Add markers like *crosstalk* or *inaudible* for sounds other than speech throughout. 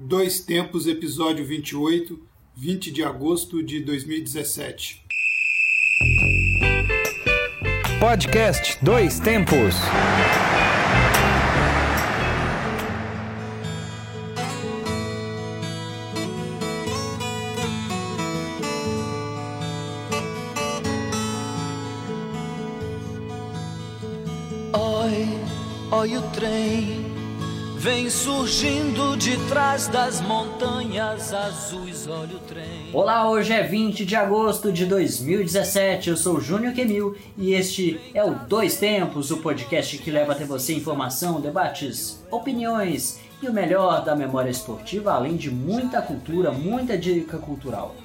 Dois Tempos, episódio 28, 20 de agosto de 2017. Podcast Dois Tempos. Oi, oi o trem vem surgindo trás das montanhas azuis, olha o trem. Olá, hoje é 20 de agosto de 2017. Eu sou Júnior Quemil e este é o Dois Tempos, o podcast que leva até você informação, debates, opiniões e o melhor da memória esportiva, além de muita cultura, muita dica cultural.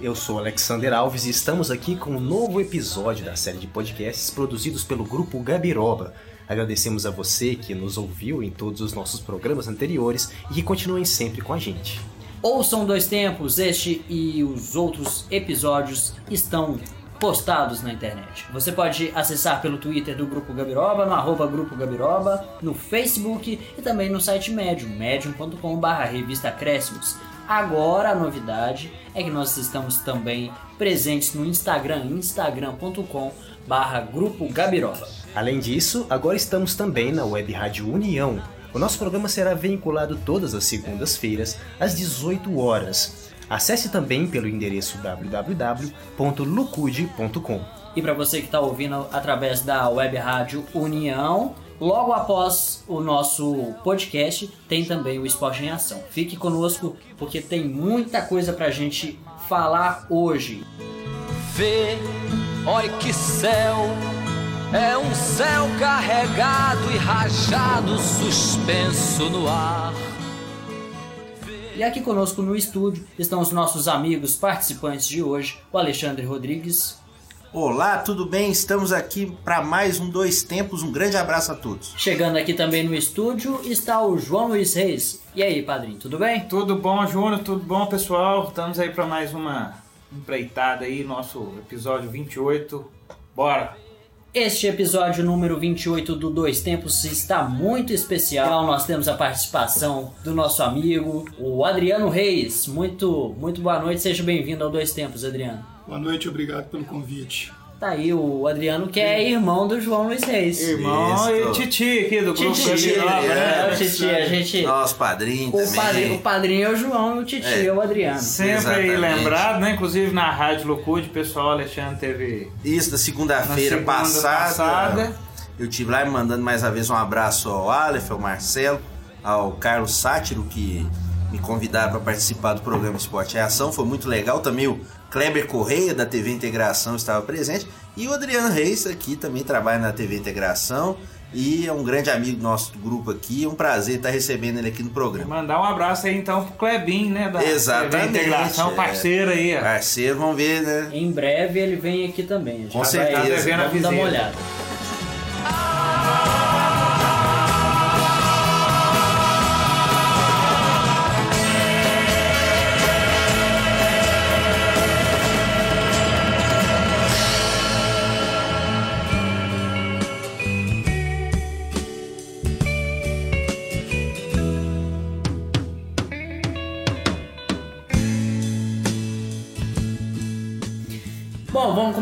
Eu sou Alexander Alves e estamos aqui com um novo episódio da série de podcasts produzidos pelo grupo Gabiroba. Agradecemos a você que nos ouviu em todos os nossos programas anteriores e que continuem sempre com a gente. Ouçam Dois Tempos, este e os outros episódios estão postados na internet. Você pode acessar pelo Twitter do Grupo Gabiroba, no arroba Grupo Gabiroba, no Facebook e também no site Medium, medium.com.br revista. Agora a novidade é que nós estamos também presentes no Instagram, instagram.com barra Grupo Gabiroba. Além disso, agora estamos também na Web Rádio União. O nosso programa será veiculado todas as segundas-feiras, às 18 horas. Acesse também pelo endereço www.lucude.com. E para você que está ouvindo através da Web Rádio União, logo após o nosso podcast tem também o Esporte em Ação. Fique conosco porque tem muita coisa para a gente falar hoje. Vê, olha que céu, é um céu carregado e rajado, suspenso no ar. E aqui conosco no estúdio estão os nossos amigos participantes de hoje, o Alexandre Rodrigues. Olá, tudo bem? Estamos aqui para mais um Dois Tempos. Um grande abraço a todos. Chegando aqui também no estúdio está o João Luiz Reis. E aí, padrinho, tudo bem? Tudo bom, Júnior? Tudo bom, pessoal? Estamos aí para mais uma empreitada aí, nosso episódio 28. Bora! Este episódio número 28 do Dois Tempos está muito especial. Nós temos a participação do nosso amigo, o Adriano Reis. Muito, muito boa noite, seja bem-vindo ao Dois Tempos, Adriano. Boa noite, obrigado pelo convite. Tá aí o Adriano, que é irmão do João Luiz Reis. Irmão e Isso. Titi aqui do grupo Titi, Gabiroba, é, né? o Titi, a gente... Nosso padrinho O também. padrinho, o padrinho é o João e o Titi é, É. o Adriano. Sempre Exatamente. aí lembrado, né? Inclusive na Rádio Locude, o pessoal Alexandre teve Isso, na segunda-feira Na segunda passada, passada. Eu tive lá mandando mais uma vez um abraço ao Aleph, ao Marcelo, ao Carlos Sátiro, que me convidaram para participar do programa Esporte e Ação. Foi muito legal. Também o Kleber Correia, da TV Integração, estava presente. E o Adriano Reis, aqui também trabalha na TV Integração. E é um grande amigo nosso do grupo aqui. É um prazer estar recebendo ele aqui no programa. mandar um abraço aí então pro Klebin, né? Da Exatamente, TV Integração, é. parceiro aí, ó. Parceiro, vamos ver, né? Em breve ele vem aqui também. A gente Com vai- certeza. Tá devendo a Vamos dar uma olhada.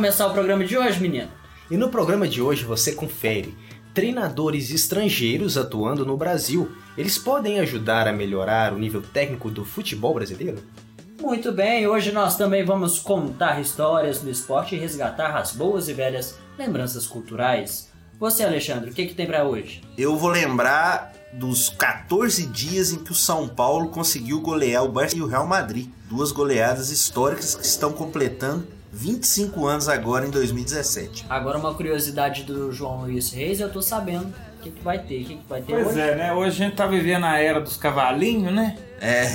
Começar o programa de hoje, menino. E no programa de hoje você confere treinadores estrangeiros atuando no Brasil. Eles podem ajudar a melhorar o nível técnico do futebol brasileiro? Muito bem, hoje nós também vamos contar histórias do esporte e resgatar as boas e velhas lembranças culturais. Você, Alexandre, o que, que tem pra hoje? Eu vou lembrar dos 14 dias em que o São Paulo conseguiu golear o Barça e o Real Madrid. Duas goleadas históricas que estão completando 25 anos agora em 2017. Agora uma curiosidade do João Luiz Reis, eu tô sabendo o que, que vai ter, o que, que vai ter Pois hoje. é, né? Hoje a gente tá vivendo a era dos cavalinhos, né? É,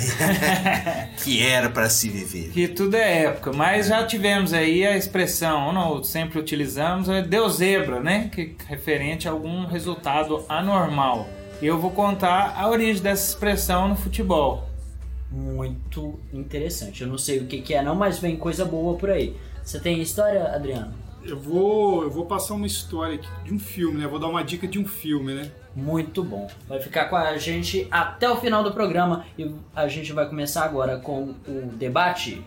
*laughs* que era para se viver. Que tudo é época, mas já tivemos aí a expressão, não sempre utilizamos, é deu zebra, né? Que é referente a algum resultado anormal. E eu vou contar a origem dessa expressão no futebol. Muito interessante. Eu não sei o que, que é não, mas vem coisa boa por aí. Você tem história, Adriano? Eu vou, eu vou passar uma história aqui de um filme, né? Vou dar uma dica de um filme, né? muito bom. Vai ficar com a gente até o final do programa e a gente vai começar agora com o debate.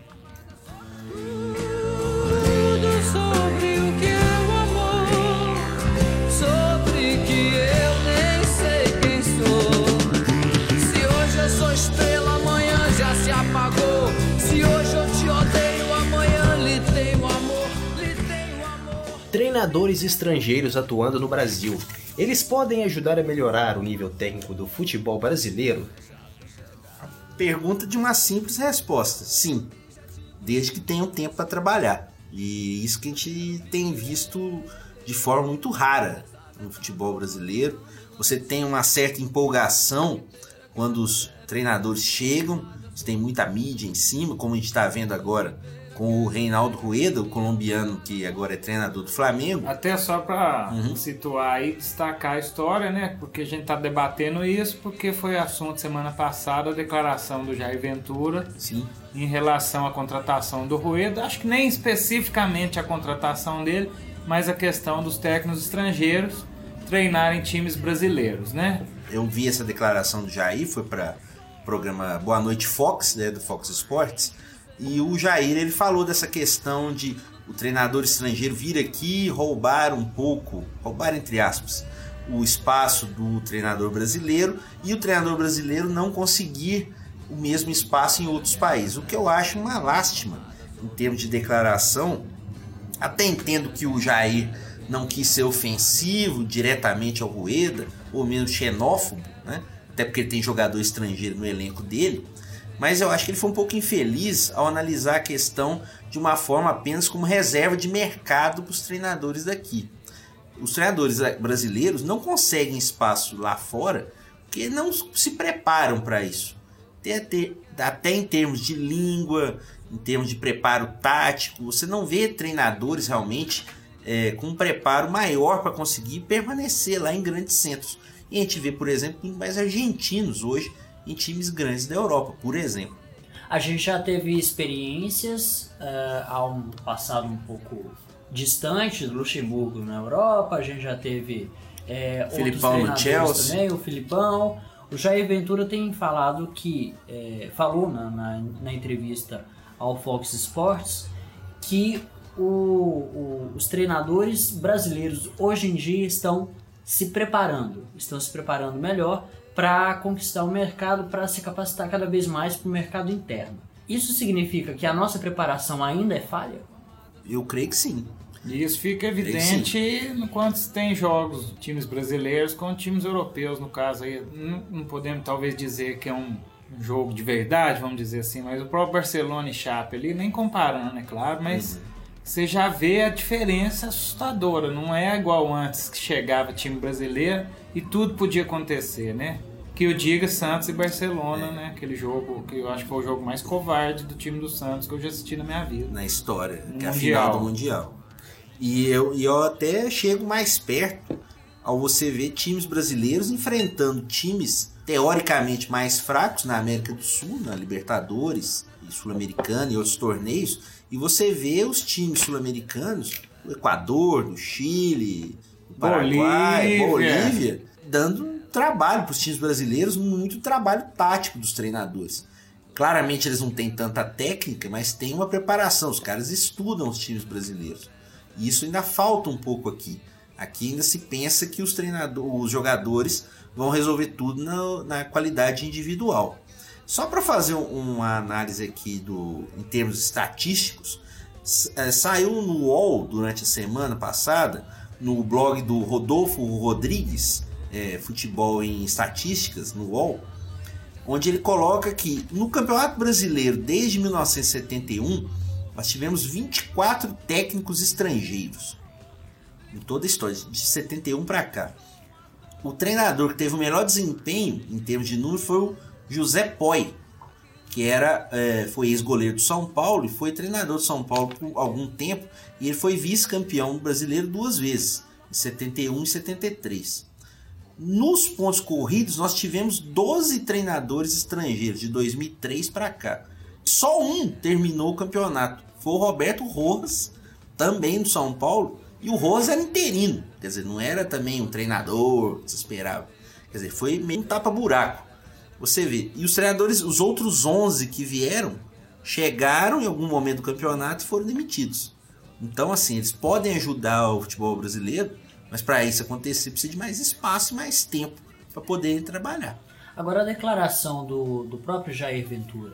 Treinadores estrangeiros atuando no Brasil. Eles podem ajudar a melhorar o nível técnico do futebol brasileiro? Pergunta de uma simples resposta: sim, desde que tenham tempo para trabalhar. E isso que a gente tem visto de forma muito rara no futebol brasileiro. Você tem uma certa empolgação quando os treinadores chegam, você tem muita mídia em cima, como a gente está vendo agora com o Reinaldo Rueda, o colombiano que agora é treinador do Flamengo. Até só para Uhum. situar e destacar a história, né? Porque a gente tá debatendo isso, porque foi assunto semana passada a declaração do Jair Ventura Sim. em relação à contratação do Rueda. Acho que nem especificamente a contratação dele, mas a questão dos técnicos estrangeiros treinarem times brasileiros, né? eu vi essa declaração do Jair, foi para o programa Boa Noite Fox, né, do Fox Sports, e o Jair ele falou dessa questão de o treinador estrangeiro vir aqui roubar um pouco, roubar entre aspas, o espaço do treinador brasileiro e o treinador brasileiro não conseguir o mesmo espaço em outros países, o que eu acho uma lástima em termos de declaração. Até entendo que o Jair não quis ser ofensivo diretamente ao Rueda, ou mesmo xenófobo, né? até porque ele tem jogador estrangeiro no elenco dele, mas eu acho que ele foi um pouco infeliz ao analisar a questão de uma forma apenas como reserva de mercado para os treinadores daqui. Os treinadores brasileiros não conseguem espaço lá fora porque não se preparam para isso. Até, até, em termos de língua, em termos de preparo tático, você não vê treinadores realmente é, com um preparo maior para conseguir permanecer lá em grandes centros. E a gente vê, por exemplo, mais argentinos hoje em times grandes da Europa, por exemplo. A gente já teve experiências eh, há um passado um pouco distante do Luxemburgo na Europa, a gente já teve outros Filipão no Chelsea. também, o Filipão. O Jair Ventura tem falado que, eh, falou na, na, na entrevista ao Fox Sports, que o- o- os treinadores brasileiros hoje em dia estão se preparando, estão se preparando melhor para conquistar o mercado, para se capacitar cada vez mais para o mercado interno. Isso significa que a nossa preparação ainda é falha? Eu creio que sim. E isso fica evidente quando tem jogos, times brasileiros com times europeus, no caso aí. Não, não podemos talvez dizer que é um jogo de verdade, vamos dizer assim, mas o próprio Barcelona e Chape ali, nem comparando, é claro, mas você já vê a diferença assustadora. Não é igual antes que chegava time brasileiro e tudo podia acontecer, né? Que eu diga Santos e Barcelona, né? Aquele jogo que eu acho que foi o jogo mais covarde do time do Santos que eu já assisti na minha vida. na história, que é a Mundial. final do Mundial. E eu, e eu até chego mais perto ao você ver times brasileiros enfrentando times teoricamente mais fracos na América do Sul, na Libertadores e Sul-Americana e outros torneios, e você vê os times sul-americanos, do Equador, do Chile, do Paraguai, Bolívia. Bolívia, dando um trabalho para os times brasileiros, muito trabalho tático dos treinadores. Claramente eles não têm tanta técnica, mas tem uma preparação. Os caras estudam os times brasileiros. E isso ainda falta um pouco aqui. Aqui ainda se pensa que os treinadores, os jogadores vão resolver tudo na, na qualidade individual. Só para fazer um- uma análise aqui do, em termos estatísticos, eh, saiu no UOL durante a semana passada, no blog do Rodolfo Rodrigues, eh, Futebol em Estatísticas, no UOL, onde ele coloca que no Campeonato Brasileiro, desde 1971, nós tivemos 24 técnicos estrangeiros. Em toda a história, de 71 para cá. O treinador que teve o melhor desempenho em termos de número foi o José Poi, que era, é, foi ex-goleiro do São Paulo e foi treinador do São Paulo por algum tempo. E ele foi vice-campeão brasileiro duas vezes, em 71 e 73. Nos pontos corridos, nós tivemos 12 treinadores estrangeiros de 2003 para cá. Só um terminou o campeonato. Foi o Roberto Rojas, também do São Paulo. E o Rojas era interino, quer dizer, não era também um treinador se esperava. Quer dizer, foi meio um tapa-buraco. Você vê. E os treinadores, os outros 11 que vieram, chegaram em algum momento do campeonato e foram demitidos. Então, assim, eles podem ajudar o futebol brasileiro, mas para isso acontecer precisa de mais espaço e mais tempo para poder trabalhar. Agora, a declaração do, do próprio Jair Ventura,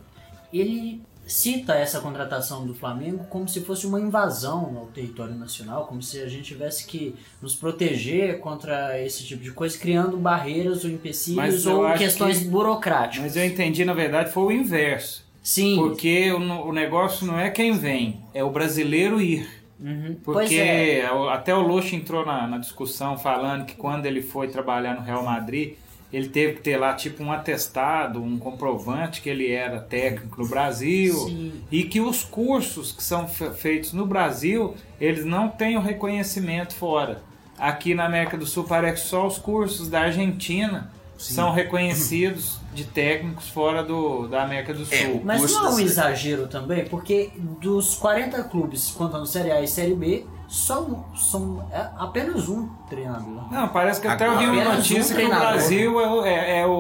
ele cita essa contratação do Flamengo como se fosse uma invasão ao território nacional, como se a gente tivesse que nos proteger contra esse tipo de coisa, criando barreiras ou empecilhos ou questões que- burocráticas. Mas eu entendi, na verdade, foi o inverso. Sim, Porque o, o negócio não é quem vem, é o brasileiro ir. uhum. Porque é. até o Luxo entrou na, na discussão falando que quando ele foi trabalhar no Real Madrid, ele teve que ter lá tipo um atestado, um comprovante que ele era técnico no Brasil Sim. e que os cursos que são fe- feitos no Brasil, eles não têm o reconhecimento fora. Aqui na América do Sul parece que só os cursos da Argentina são reconhecidos de técnicos fora do, da América do Sul. É, Mas não é um exagero também, porque dos 40 clubes contando Série A e Série B, só um- são é apenas um treinador. Não, parece que até eu vi uma apenas um notícia que o. Brasil é, o- é- é o,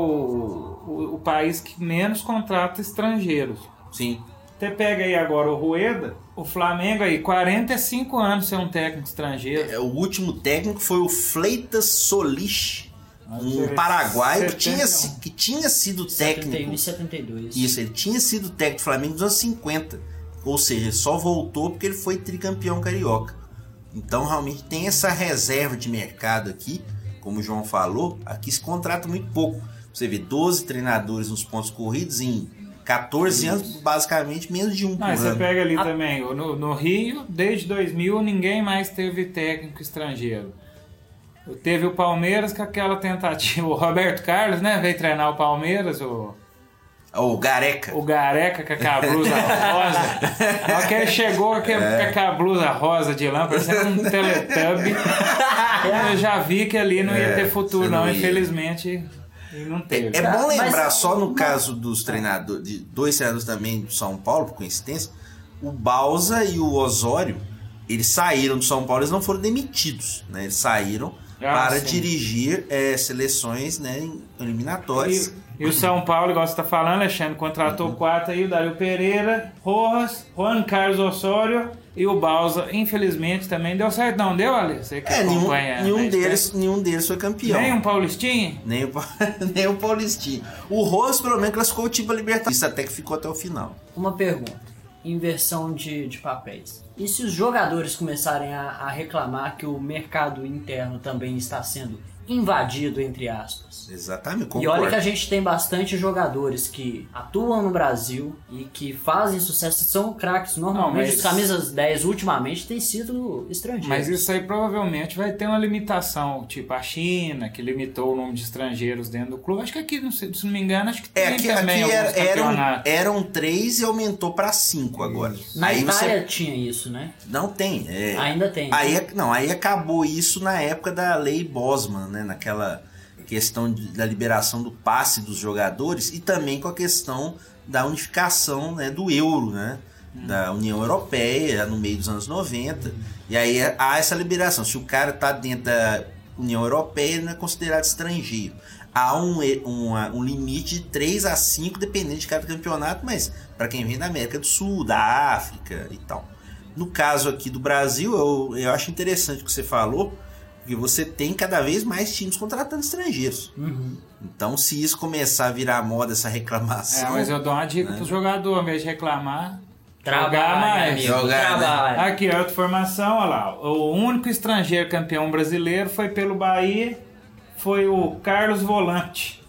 o, o país que menos contrata estrangeiros. Sim. Você pega aí agora o Rueda, o Flamengo aí, 45 anos ser um técnico estrangeiro. É, O último técnico foi o Fleitas Solis, um ele- paraguaio que 71. tinha, que tinha sido 71 técnico. e 72. Isso, ele tinha sido técnico do Flamengo nos anos 50. Ou seja, ele só voltou porque ele foi tricampeão carioca. Então, realmente, tem essa reserva de mercado aqui, como o João falou, aqui se contrata muito pouco. Você vê 12 treinadores nos pontos corridos em 14 anos, basicamente menos de um por Mas você ano. pega ali também, o- no, no Rio, desde 2000, ninguém mais teve técnico estrangeiro. Teve o Palmeiras com aquela tentativa, *laughs* o Roberto Carlos, né, veio treinar o Palmeiras, o... O Gareca. O Gareca com aquela blusa *laughs* rosa. Hora que ele chegou com É. com aquela blusa rosa de lã, parecendo um teletubb. *laughs* Eu já vi que ali não ia É, ter futuro, não. não ia. Infelizmente, e não teve. É bom Mas- lembrar só no mas- caso dos treinadores, de dois treinadores também do São Paulo, por coincidência, o Balsa e o Osório, eles saíram do São Paulo, eles não foram demitidos, né? Eles saíram Ah, para sim. dirigir é, seleções né, eliminatórias. E, e o São Paulo, igual você tá falando, Alexandre, contratou quatro aí, o Dario Pereira, Rojas, Juan Carlos Osório e o Balsa. Infelizmente também deu certo. Não deu, Ale? Você que É, nenhum, acompanha. nenhum, né, deles, nenhum deles foi campeão. Nem um Paulistinho? Nem o, *laughs* nem o Paulistinho. O Rojas, pelo menos, classificou o time para Libertadores. Isso até que ficou até o final. Uma pergunta. Inversão de, de papéis. E se os jogadores começarem a, a reclamar que o mercado interno também está sendo invadido, entre aspas? Exatamente, E concordo. olha que a gente tem bastante jogadores que atuam no Brasil e que fazem sucesso, são craques. Normalmente, Não, mas- os camisas 10 ultimamente têm sido estrangeiros. Mas isso aí provavelmente vai ter uma limitação, tipo a China, que limitou o número de estrangeiros dentro do clube. Acho que aqui, não sei, se não me engano, acho que tem É, aqui, também aqui era- eram, eram três e aumentou para cinco agora. Na Aí Itália você tinha isso, né? não tem. é- Ainda tem. Aí, né? é- não, aí acabou isso na época da lei Bosman, né? Naquela questão de- da liberação do passe dos jogadores e também com a questão da unificação né, do euro, né? Da União Europeia, no meio dos anos 90. E aí é- há essa liberação. Se o cara tá dentro da União Europeia, ele não é considerado estrangeiro. Há um, uma- um limite de 3 a 5, dependendo de cada campeonato, mas para quem vem da América do Sul, da África e tal. No caso aqui do Brasil, eu, eu acho interessante o que você falou, porque você tem cada vez mais times contratando estrangeiros. Uhum. Então, se isso começar a virar moda, essa É, reclamação. mas eu dou uma né? dica pro jogador, ao invés de reclamar, Trabalha, jogar mais. amigo, Jogar, né? trabalha. Aqui, outra formação, olha lá. O único estrangeiro campeão brasileiro foi pelo Bahia, foi o Carlos Volante.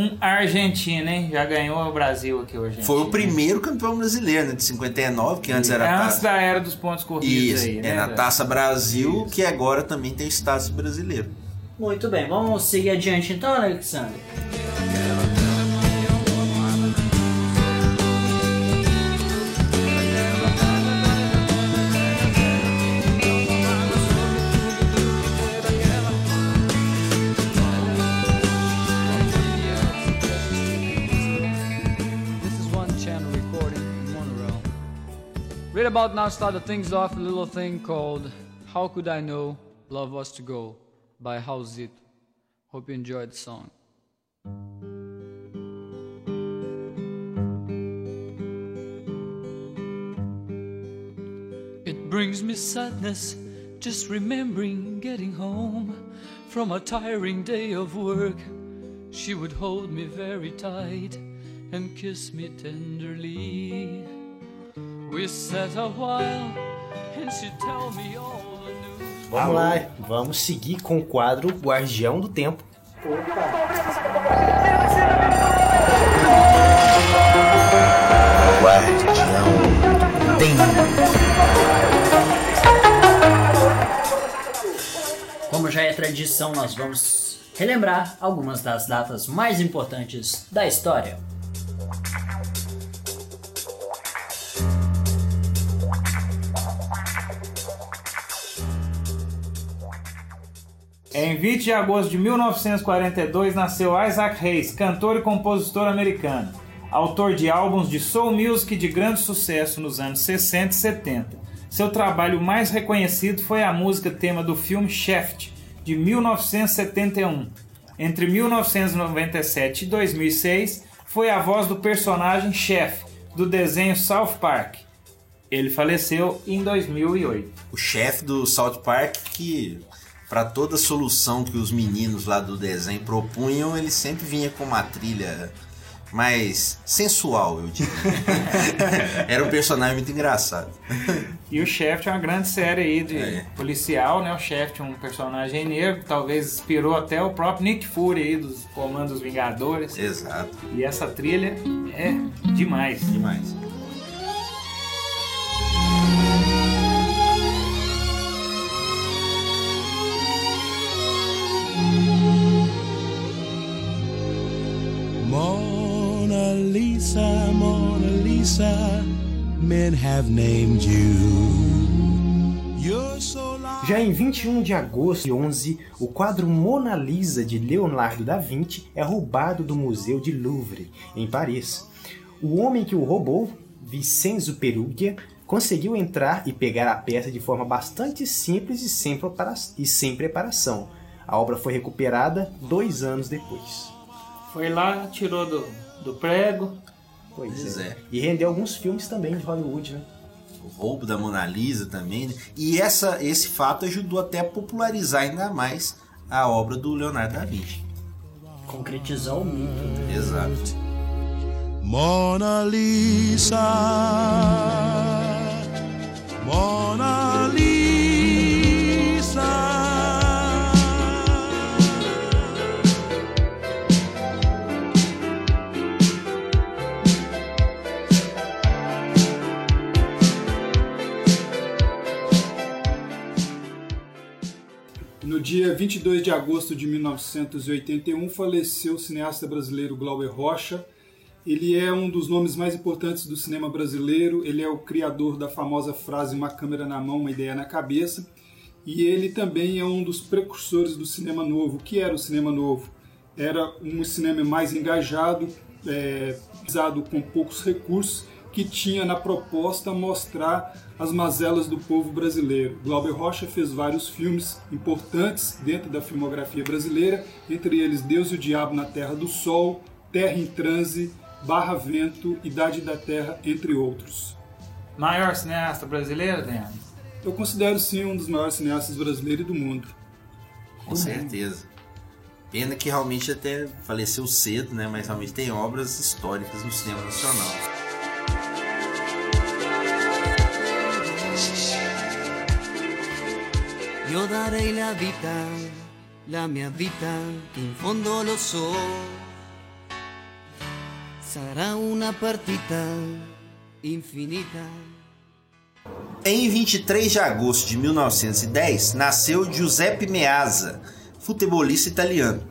Um argentino, hein? Já ganhou o Brasil aqui hoje. Foi o primeiro campeão brasileiro, né? De 59, que antes era. É ta- antes da era dos pontos corridos Isso, aí, é né? na Taça Brasil, que agora também tem status brasileiro. Muito bem, vamos seguir adiante então, Alexandre. Right about now, start started things off a little thing called How Could I Know Love Was to Go by House Zito. Hope you enjoyed the song. It brings me sadness just remembering getting home from a tiring day of work. She would hold me very tight and kiss me tenderly. We sat a while and she'd tell me all the news. Vamos lá, vamos seguir com o quadro Guardião do Tempo. Como já é tradição, nós vamos relembrar algumas das datas mais importantes da história. Em 20 de agosto de 1942 nasceu Isaac Hayes, cantor e compositor americano, autor de álbuns de soul music de grande sucesso nos anos 60 e 70. Seu trabalho mais reconhecido foi a música tema do filme Shaft, de 1971. Entre 1997 e 2006, foi a voz do personagem Chef do desenho South Park. Ele faleceu em 2008. O chefe do South Park que para toda solução que os meninos lá do desenho propunham, ele sempre vinha com uma trilha mais sensual, eu diria. *laughs* Era um personagem muito engraçado. E o Shaft é uma grande série aí de É. policial, né? O Shaft é um personagem negro, talvez inspirou até o próprio Nick Fury aí dos Comandos Vingadores. Exato, E essa trilha é demais. demais. Men have named you. You're so large. Já em 21 de agosto de 11, o quadro Mona Lisa de Leonardo da Vinci é roubado do Museu de Louvre, em Paris. O homem que o roubou, Vincenzo Perugia, conseguiu entrar e pegar a peça de forma bastante simples e sem, prepara- e sem preparação. A obra foi recuperada dois anos depois. Foi lá, tirou do, do prego. Pois, Pois é. é. E rendeu alguns filmes também de Hollywood, né? O roubo da Mona Lisa também. né? E essa, esse fato ajudou até a popularizar ainda mais a obra do Leonardo da Vinci. Concretizou o mito. né? Exato. Mona Lisa, Mona No dia 22 de agosto de 1981, faleceu o cineasta brasileiro Glauber Rocha. Ele é um dos nomes mais importantes do cinema brasileiro. Ele é o criador da famosa frase "uma câmera na mão, uma ideia na cabeça". E ele também é um dos precursores do cinema novo. O que era o cinema novo? Era um cinema mais engajado, é, com poucos recursos, que tinha na proposta mostrar as mazelas do povo brasileiro. Glauber Rocha fez vários filmes importantes dentro da filmografia brasileira, entre eles Deus e o Diabo na Terra do Sol, Terra em Transe, Barra Vento, Idade da Terra, entre outros. Maior cineasta brasileiro, Daniel? Eu considero sim um dos maiores cineastas brasileiros do mundo. Com certeza. Pena que realmente até faleceu cedo, né? Mas realmente tem obras históricas no cinema nacional. Io darei la vita, la mia vita, che in fondo lo so. Sarà una partita infinita. Em 23 de agosto de 1910, nasceu Giuseppe Meazza, futebolista italiano.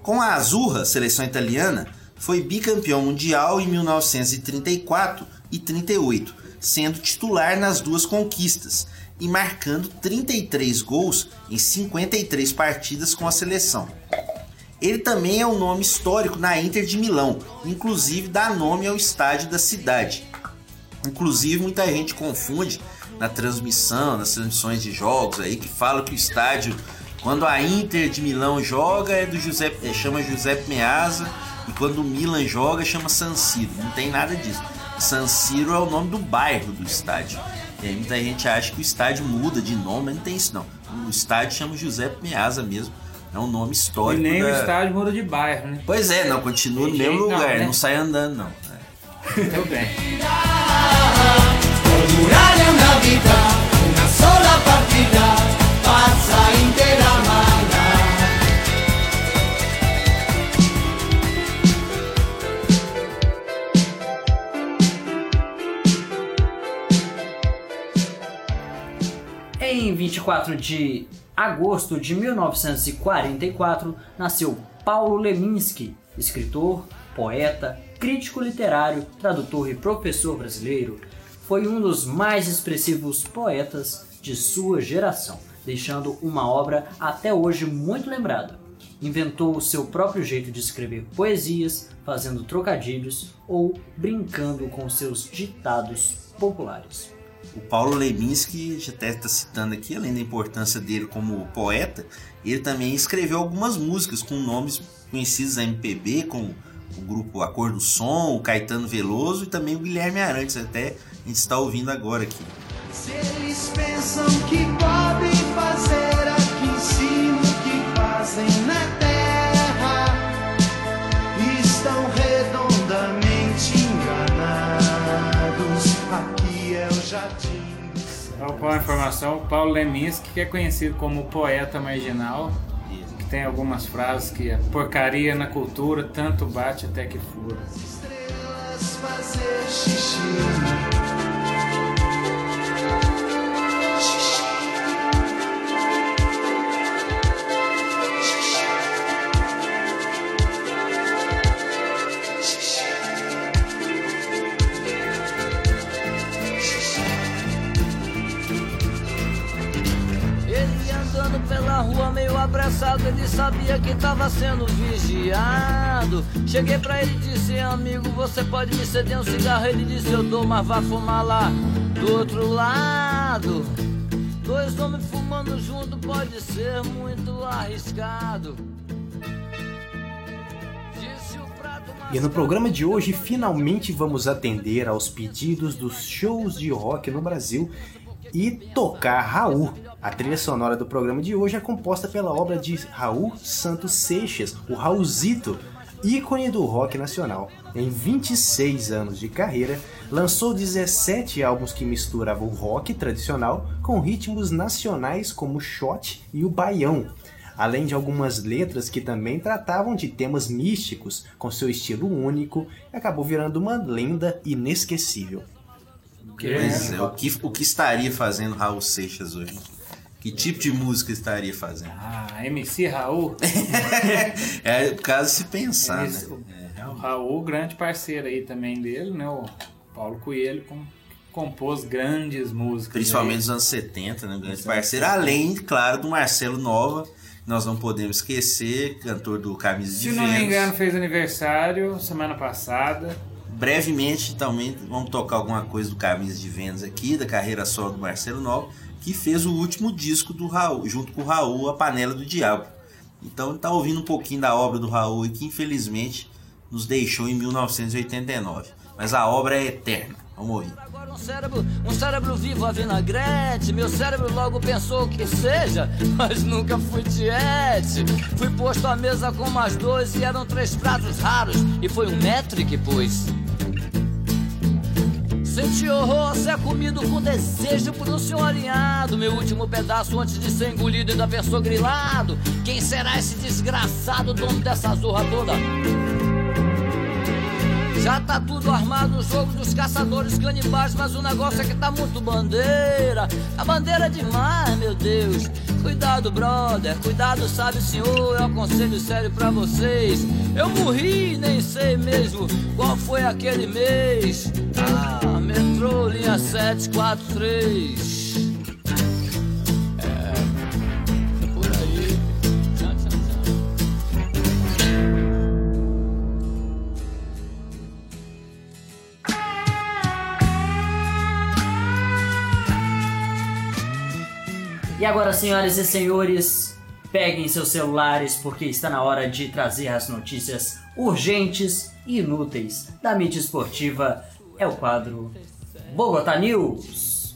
Com a Azurra, seleção italiana, foi bicampeão mundial em 1934 e 38, sendo titular nas duas conquistas e marcando 33 gols em 53 partidas com a seleção. Ele também é um nome histórico na Inter de Milão, inclusive dá nome ao estádio da cidade. Inclusive, muita gente confunde na transmissão, nas transmissões de jogos aí, que fala que o estádio Quando a Inter de Milão joga, é do Giuseppe, é, chama Giuseppe Meazza. E quando o Milan joga, chama San Siro. Não tem nada disso. San Siro é o nome do bairro do estádio. E aí muita gente acha que o estádio muda de nome, mas não tem isso não. O estádio chama Giuseppe Meazza mesmo. É um nome E histórico. nem o da- estádio muda de bairro, né? Pois é, não, continua no mesmo jeito não, lugar, né? não sai andando não. É. Muito bem. 24 de agosto de 1944, nasceu Paulo Leminski, escritor, poeta, crítico literário, tradutor e professor brasileiro. Foi um dos mais expressivos poetas de sua geração, deixando uma obra até hoje muito lembrada. Inventou o seu próprio jeito de escrever poesias, fazendo trocadilhos ou brincando com seus ditados populares. O Paulo Leminski, já até está citando aqui, além da importância dele como poeta, ele também escreveu algumas músicas com nomes conhecidos da MPB, com o grupo A Cor do Som, o Caetano Veloso e também o Guilherme Arantes, até a gente está ouvindo agora aqui. Se eles pensam que podem fazer Para a informação, Paulo Leminski, que é conhecido como poeta marginal, que tem algumas frases que a porcaria na cultura tanto bate até que fura. Estrelas fazer. Xixi. Vigiado. Cheguei pra ele e disse, amigo, você pode me ceder um cigarro? Ele disse, eu dou, mas vá fumar lá do outro lado. Dois homens fumando junto pode ser muito arriscado. E no programa de hoje, finalmente vamos atender aos pedidos dos shows de rock no Brasil e tocar Raul. A trilha sonora do programa de hoje é composta pela obra de Raul Santos Seixas, o Raulzito, ícone do rock nacional. Em 26 anos de carreira, lançou 17 álbuns que misturavam o rock tradicional com ritmos nacionais como o shot e o baião além de algumas letras que também tratavam de temas místicos com seu estilo único, acabou virando uma lenda inesquecível. Pois é, o que, o que estaria fazendo Raul Seixas hoje? Que tipo de música estaria fazendo? Ah, MC Raul. *laughs* é o caso de se pensar, Esse- né? É, O Raul, grande parceiro aí também dele, né? O Paulo Coelho com- compôs grandes músicas. Principalmente aí. nos anos 70, né? Grande parceiro. Além, claro, do Marcelo Nova, nós não podemos esquecer, cantor do Camisa de Se não me engano, fez aniversário semana passada. Brevemente também vamos tocar alguma coisa do Camisa de Vênus aqui, da carreira solo do Marcelo Nova, que fez o último disco do Raul, junto com o Raul, A Panela do Diabo. Então tá ouvindo um pouquinho da obra do Raul e que infelizmente nos deixou em 1989. Mas a obra é eterna. Vamos ouvir. Agora um cérebro, um cérebro vivo a vinagrete. Meu cérebro logo pensou que seja, *laughs* mas nunca fui tiete. Fui posto à mesa com mais dois e eram três pratos raros. E foi um que pôs. Senti horror ser comido com desejo por um senhor alinhado. Meu último pedaço antes de ser engolido ainda pensou grilado. Quem será esse desgraçado dono dessa zorra toda? Já tá tudo armado o jogo dos caçadores canibais, mas o negócio é que tá muito bandeira. A bandeira é demais, meu Deus. Cuidado, brother, cuidado, sabe, senhor. É um conselho sério pra vocês. Eu morri, nem sei mesmo qual foi aquele mês. Ah, metrô, linha 743. E agora, senhoras e senhores, peguem seus celulares porque está na hora de trazer as notícias urgentes e inúteis da mídia esportiva. É o quadro Bogotá News.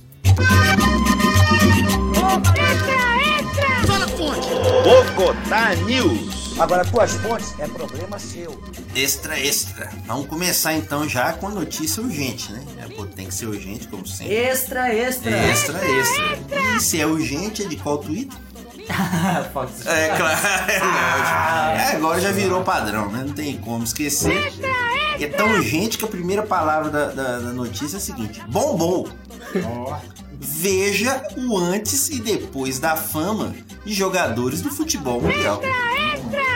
Bogotá News. Agora, tuas fontes é problema seu. Extra, extra. Vamos começar então já com a notícia urgente, né? É, pô, tem que ser urgente, como sempre. Extra, extra. Extra, extra. E se é urgente, é de qual Twitter? *laughs* É claro, *laughs* é lógico. É, agora já virou padrão, né? Não tem como esquecer. É tão urgente que a primeira palavra da, da- da notícia é a seguinte: bombom. Veja o antes e depois da fama de jogadores do futebol mundial.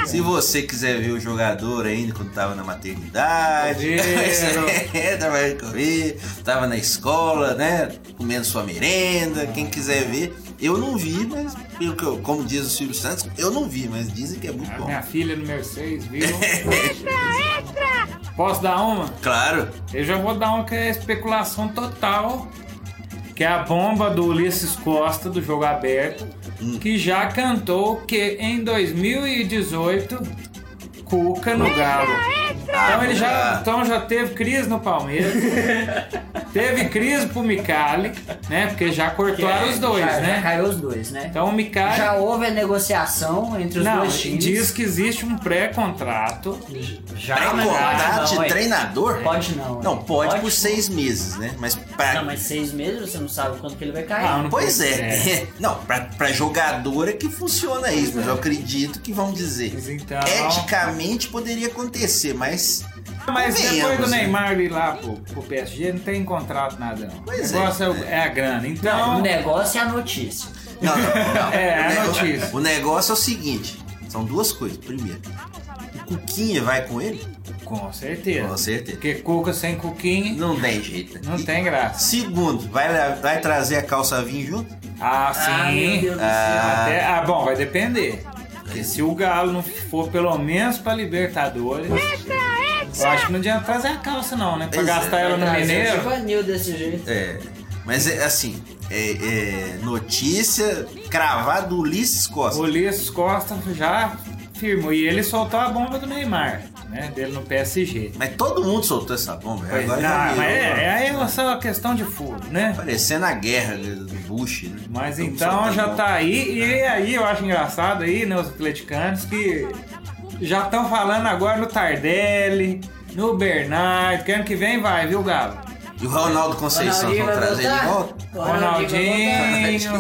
Se você quiser ver o jogador ainda quando tava na maternidade, é, *laughs* *laughs* tava comer, tava na escola, né? Comendo sua merenda, quem quiser ver. Eu não vi, mas pelo que eu- como diz o Silvio Santos, eu não vi, mas dizem que é muito A bom. minha filha número 6, viu? *laughs* Posso dar uma? Claro. Eu já vou dar uma que é especulação total. Que é a bomba do Ulisses Costa, do jogo aberto, que já cantou que em 2018 Cuca no Galo. Então ele já, então já teve crise no Palmeiras. teve crise pro Micali, né? Porque já cortaram os dois, já, né? Já caiu os dois, né? Então o Micali. Já houve a negociação entre os Não, dois times. diz que existe um pré-contrato. Já Pré-contrato de é. treinador? Pode não. Não, pode, Pode por seis meses, né? Mas pra. Não, mas seis meses você não sabe quando que ele vai cair. Ah, Pois é. *laughs* Não, pra, pra jogador é que funciona isso, mas eu acredito que vão dizer. Então... Eticamente poderia acontecer, mas. Mas depois do né? Neymar ir lá pro, pro PSG, não tem contrato nada não. Pois o negócio é, é, é a grana. Não, Então. o negócio é a notícia. Não, não, não. *laughs* É, o a nego- notícia. O negócio é o seguinte: são duas coisas. Primeiro, o Cuquinha vai com ele? Com certeza. Com certeza. Porque Cuca sem Cuquinha Não tem jeito. não tem graça. Segundo, vai, vai trazer a calça vinho junto? Ah, sim. Ah, meu Deus do céu. Até- ah, bom, vai depender. Porque se o Galo não for pelo menos pra Libertadores. Eu acho que não adianta trazer a calça, não, né? Pra Pois é, gastar ela no Mineiro. Desse jeito. É. Mas é assim, é, é notícia cravada do Ulisses Costa. O Ulisses Costa já firmou. E ele soltou a bomba do Neymar, né? Dele no PSG. Mas todo mundo soltou essa bomba. Pois Agora não, já mas é, é aí só uma questão de furo, né? Parecendo a guerra do Bush, né? Mas Todo então já tá aí, e aí eu acho engraçado aí, né, os atleticanos que já estão falando agora no Tardelli, no Bernardo, que ano que vem vai, viu, Galo? E o Ronaldo Conceição vão trazer de volta? Ronaldinho.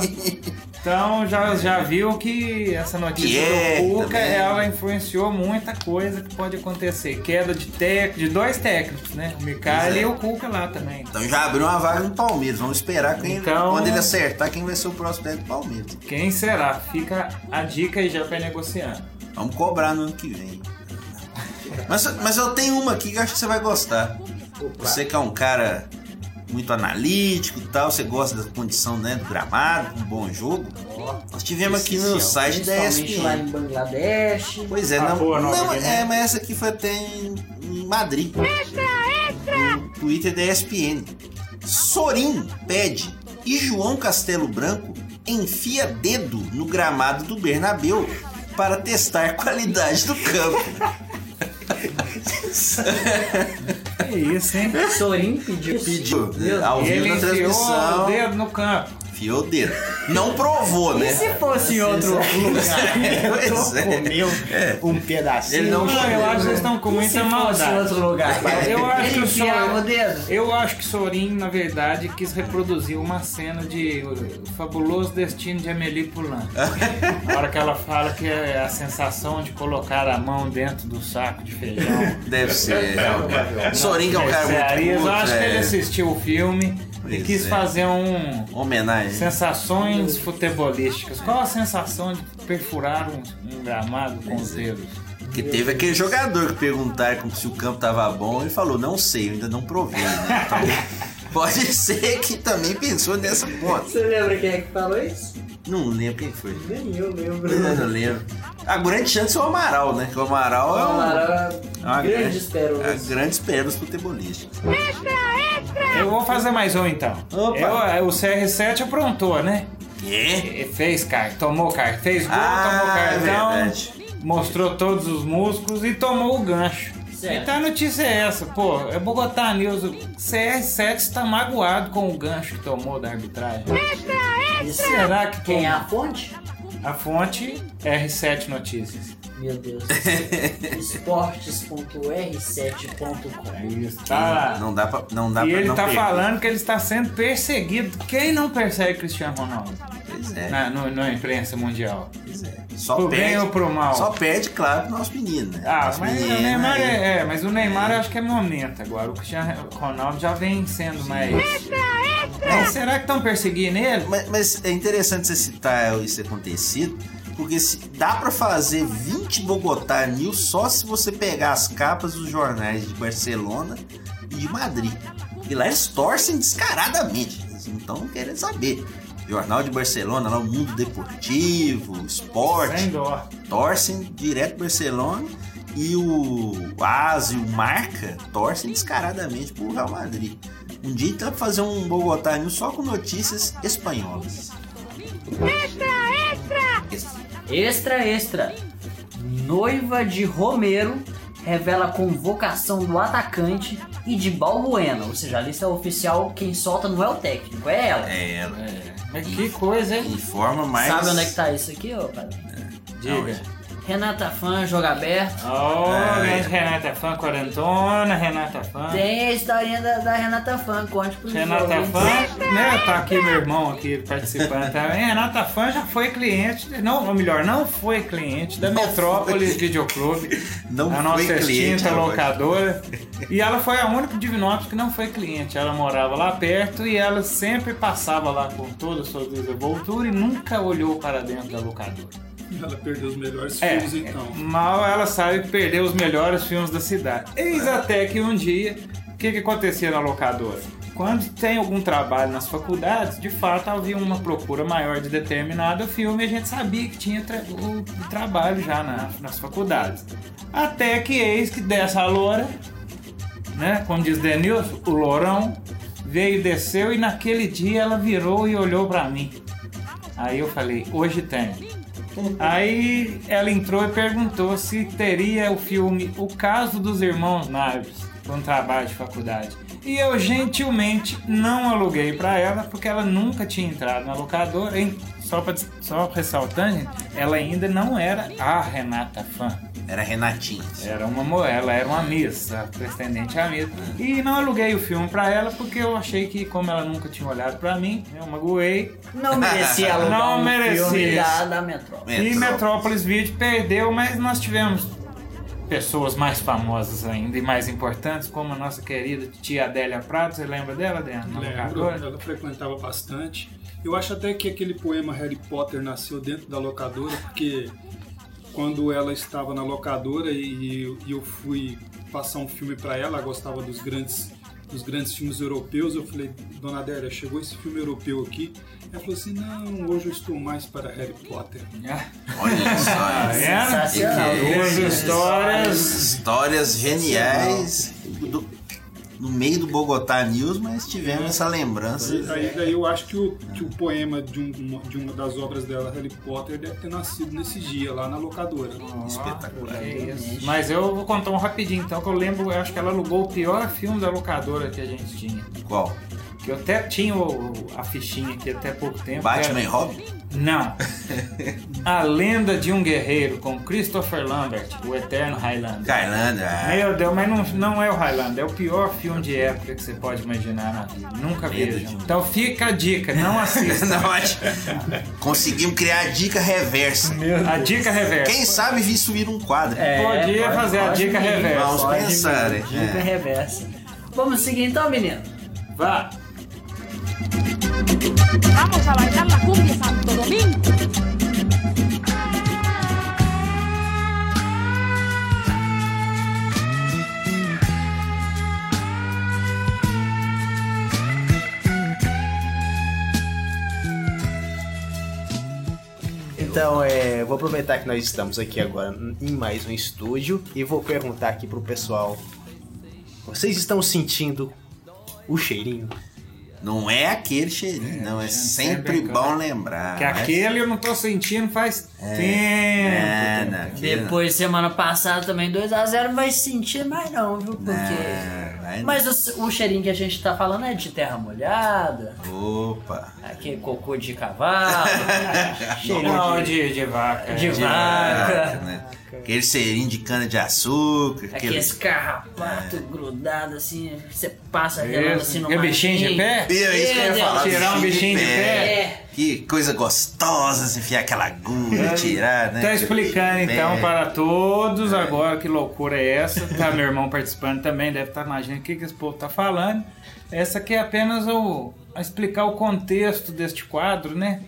*laughs* Então já, já viu que essa notícia Pierre do Cuca, também. ela influenciou muita coisa que pode acontecer. Queda de, tec, de dois técnicos, né? O Micali Pois é. e o Cuca lá também. Então já abriu uma vaga no Palmeiras. Vamos esperar quem, Então- quando ele acertar quem vai ser o próximo técnico do Palmeiras. Quem será? Fica a dica aí já pra ir negociando. Vamos cobrar no ano que vem. Mas, mas eu tenho uma aqui que eu acho que você vai gostar. Você que é um cara muito analítico e tal, você gosta da condição né, do gramado, um bom jogo. Nós tivemos aqui no site da Principalmente lá em ESPN. Bangladesh. Pois é, Ah, não, boa, Nova não, Guiné. é, mas essa aqui foi até em, em Madrid. No Twitter da ESPN. Sorin pede e João Castelo Branco enfia dedo no gramado do Bernabéu para testar a qualidade do campo. *laughs* É isso, hein? Sorin pediu. Pediu, Meu ao vivo Ele na enfiou o dedo no campo. Enfiou o dedo. Não provou, né? E se fosse em outro lugar? Pois é. *laughs* Comeu um pedacinho. Ele não Não, eu acho que vocês estão com se muita fosse em maldade. outro lugar? Eu acho que o o Sorin, dedo? eu acho que Sorin, na verdade, quis reproduzir uma cena de O Fabuloso Destino de Amélie Poulain. *laughs* Na hora que ela fala que é a sensação de colocar a mão dentro do saco de feijão. Deve ser. *laughs* Sorin que é um cara muito Eu acho que ele é. assistiu o filme e Pois quis é. fazer um Homenagem. sensações futebolísticas. Qual a sensação de perfurar um, um gramado com os dedos? Que teve aquele jogador que perguntaram como se o campo tava bom, ele falou, não sei, eu ainda não provei, né? *laughs* Então, pode ser que também pensou nessa ponta. Você lembra quem é que falou isso? Não lembro quem foi. Nem eu lembro. *laughs* Eu não lembro. A grande chance é o Amaral, né? Que o Amaral é um... Amaral, uma grandes pérolas. A grandes pérolas futebolísticas. Eu vou fazer mais um então. Opa. Eu- o CR7 aprontou, né? É? Fez cartão, tomou cartão, fez gol, Ah, tomou é cartão, verdade. mostrou todos os músculos e tomou o gancho. Certo. Então a notícia é essa, pô, é Bogotá News, o CR7 está magoado com o gancho que tomou da arbitragem. Será que Quem é a fonte? A fonte R7 Notícias. Meu Deus. Esportes.r7.com Isso, tá lá. Não dá pra, não dá E pra ele não tá perder. falando que ele está sendo perseguido. Quem não persegue Cristiano Ronaldo? Pois é. Na, no- na imprensa mundial. Pois é. Só Pro bem ou pro mal? Só perde, claro, pro nosso menino, né? Ah, Nosso mas menino, o Neymar aí. é, é, mas o Neymar eu acho que é momento agora. O Cristiano Ronaldo já vem sendo mais. É, será que estão perseguindo ele? Mas, mas é interessante você citar isso acontecido, porque se, dá pra fazer 20 Bogotá News só se você pegar as capas dos jornais de Barcelona e de Madrid. E lá eles torcem descaradamente, eles não estão querendo saber. Jornal de Barcelona, lá o Mundo Deportivo, Esporte, torcem direto Barcelona e o AS e o Marca torcem descaradamente pro Real Madrid. Um dia pra fazer um Bogotá News só com notícias espanholas. Extra, extra. Noiva de Romero revela a convocação do atacante e de Balbuena. Ou seja, a lista oficial, quem solta não é o técnico, é ela. É ela. Mas que coisa, hein? E forma mais. Sabe onde é que tá isso aqui, ô padre? Diga. Renata Fã, jogo aberto. Oh, É. grande Renata Fã, quarentona, Renata Fã. Tem a historinha da, da Renata Fã, conte pros Renata ouvintes. Fã, né? Tá aqui meu irmão aqui participando também. Renata Fã já foi cliente, não, ou melhor, não foi cliente da Metrópolis Videoclube, Não a foi nossa cliente, extinta locadora. E ela foi a única de Divinópolis que não foi cliente. Ela morava lá perto e ela sempre passava lá com toda a sua desenvoltura e nunca olhou para dentro da locadora. Ela perdeu os melhores É, filmes, então. mal ela sabe que perdeu os melhores filmes da cidade. Eis até que um dia, o que, que acontecia na locadora? Quando tem algum trabalho nas faculdades, de fato havia uma procura maior de determinado filme e a gente sabia que tinha tra- o, trabalho já na- nas faculdades. Até que eis que dessa loura, né, como diz Denilson, o lourão, veio, desceu e naquele dia ela virou e olhou pra mim. Aí eu falei, hoje tem. Aí ela entrou e perguntou se teria o filme O Caso dos Irmãos Naves, um trabalho de faculdade. E eu gentilmente não aluguei pra ela porque ela nunca tinha entrado na locadora. Só, só ressaltando, ela ainda não era a Renata fã. Era Renatinha. Era uma mo- ela era uma miss, a pretendente a miss. E não aluguei o filme pra ela porque eu achei que, como ela nunca tinha olhado pra mim, eu magoei. Não merecia *laughs* alugar Não um merecia. filme da, da Metrópole. E Metrópolis Video perdeu, mas nós tivemos pessoas mais famosas ainda e mais importantes, como a nossa querida tia Adélia Prato. Você lembra dela, Adélia? Lembro, locadora? ela frequentava bastante. Eu acho até que aquele poema Harry Potter nasceu dentro da locadora, porque quando ela estava na locadora e, e eu fui passar um filme para ela, ela gostava dos grandes dos grandes filmes europeus, eu falei, Dona Adélia, chegou esse filme europeu aqui. Ela falou assim, não, hoje eu estou mais para Harry Potter. *laughs* Olha só. Ah, é? Sensacional. Duas histórias. Histórias geniais do- no meio do Bogotá News, mas tivemos essa lembrança. Aí daí eu acho que o, que o poema de, um- de uma das obras dela, Harry Potter, deve ter nascido nesse dia, lá na locadora. Espetacular. É isso. Mas eu vou contar um rapidinho então, que eu lembro, eu acho que ela alugou o pior filme da locadora que a gente tinha. Qual? Eu até tinha o- a fichinha aqui até pouco tempo. Batman que e era- Robin? Não. *laughs* A Lenda de um Guerreiro, com Christopher Lambert, o eterno Highlander. Highlander, ah. Meu Deus, mas não, não é o Highlander, é o pior filme de época que você pode imaginar na vida. Nunca vejam. um- Então fica a dica, não *laughs* assista. Não, acho- Conseguimos criar a dica reversa. a dica reversa. Quem sabe isso vira um quadro. Podia pode- fazer a pode dica vir, reversa. Vamos pensar, vir. hein? Dica É. reversa. Vamos seguir então, menino. Vá. Vamos a bailar la cumbia Santo Domingo. Então, é, vou aproveitar que nós estamos aqui agora em mais um estúdio e vou perguntar aqui pro pessoal: vocês estão sentindo o cheirinho? Não é aquele cheirinho, não. É sempre sempre bom lembrar. Que mas- aquele eu não tô sentindo faz É, tempo. não, aquele não. Depois, semana passada também 2x0, não vai sentir mais não, viu? Porque... Não, vai não. Mas o, o cheirinho que a gente tá falando é de terra molhada, Opa! aquele cocô de cavalo, *laughs* cheirinho Não, de, de, vaca. de De vaca, né? Aquele cheirinho de cana de açúcar. aquele Aquele... carrapato grudado assim, você passa relando assim no É bichinho de pé? É isso que eu ia falar. Tirar um bichinho de pé. Que coisa gostosa se enfiar aquela agulha, tirar, né? Tá explicando então É. para todos agora que loucura é essa. Tá meu irmão participando também, deve estar imaginando o que, que esse povo tá falando. Essa aqui é apenas o, a explicar o contexto deste quadro, né?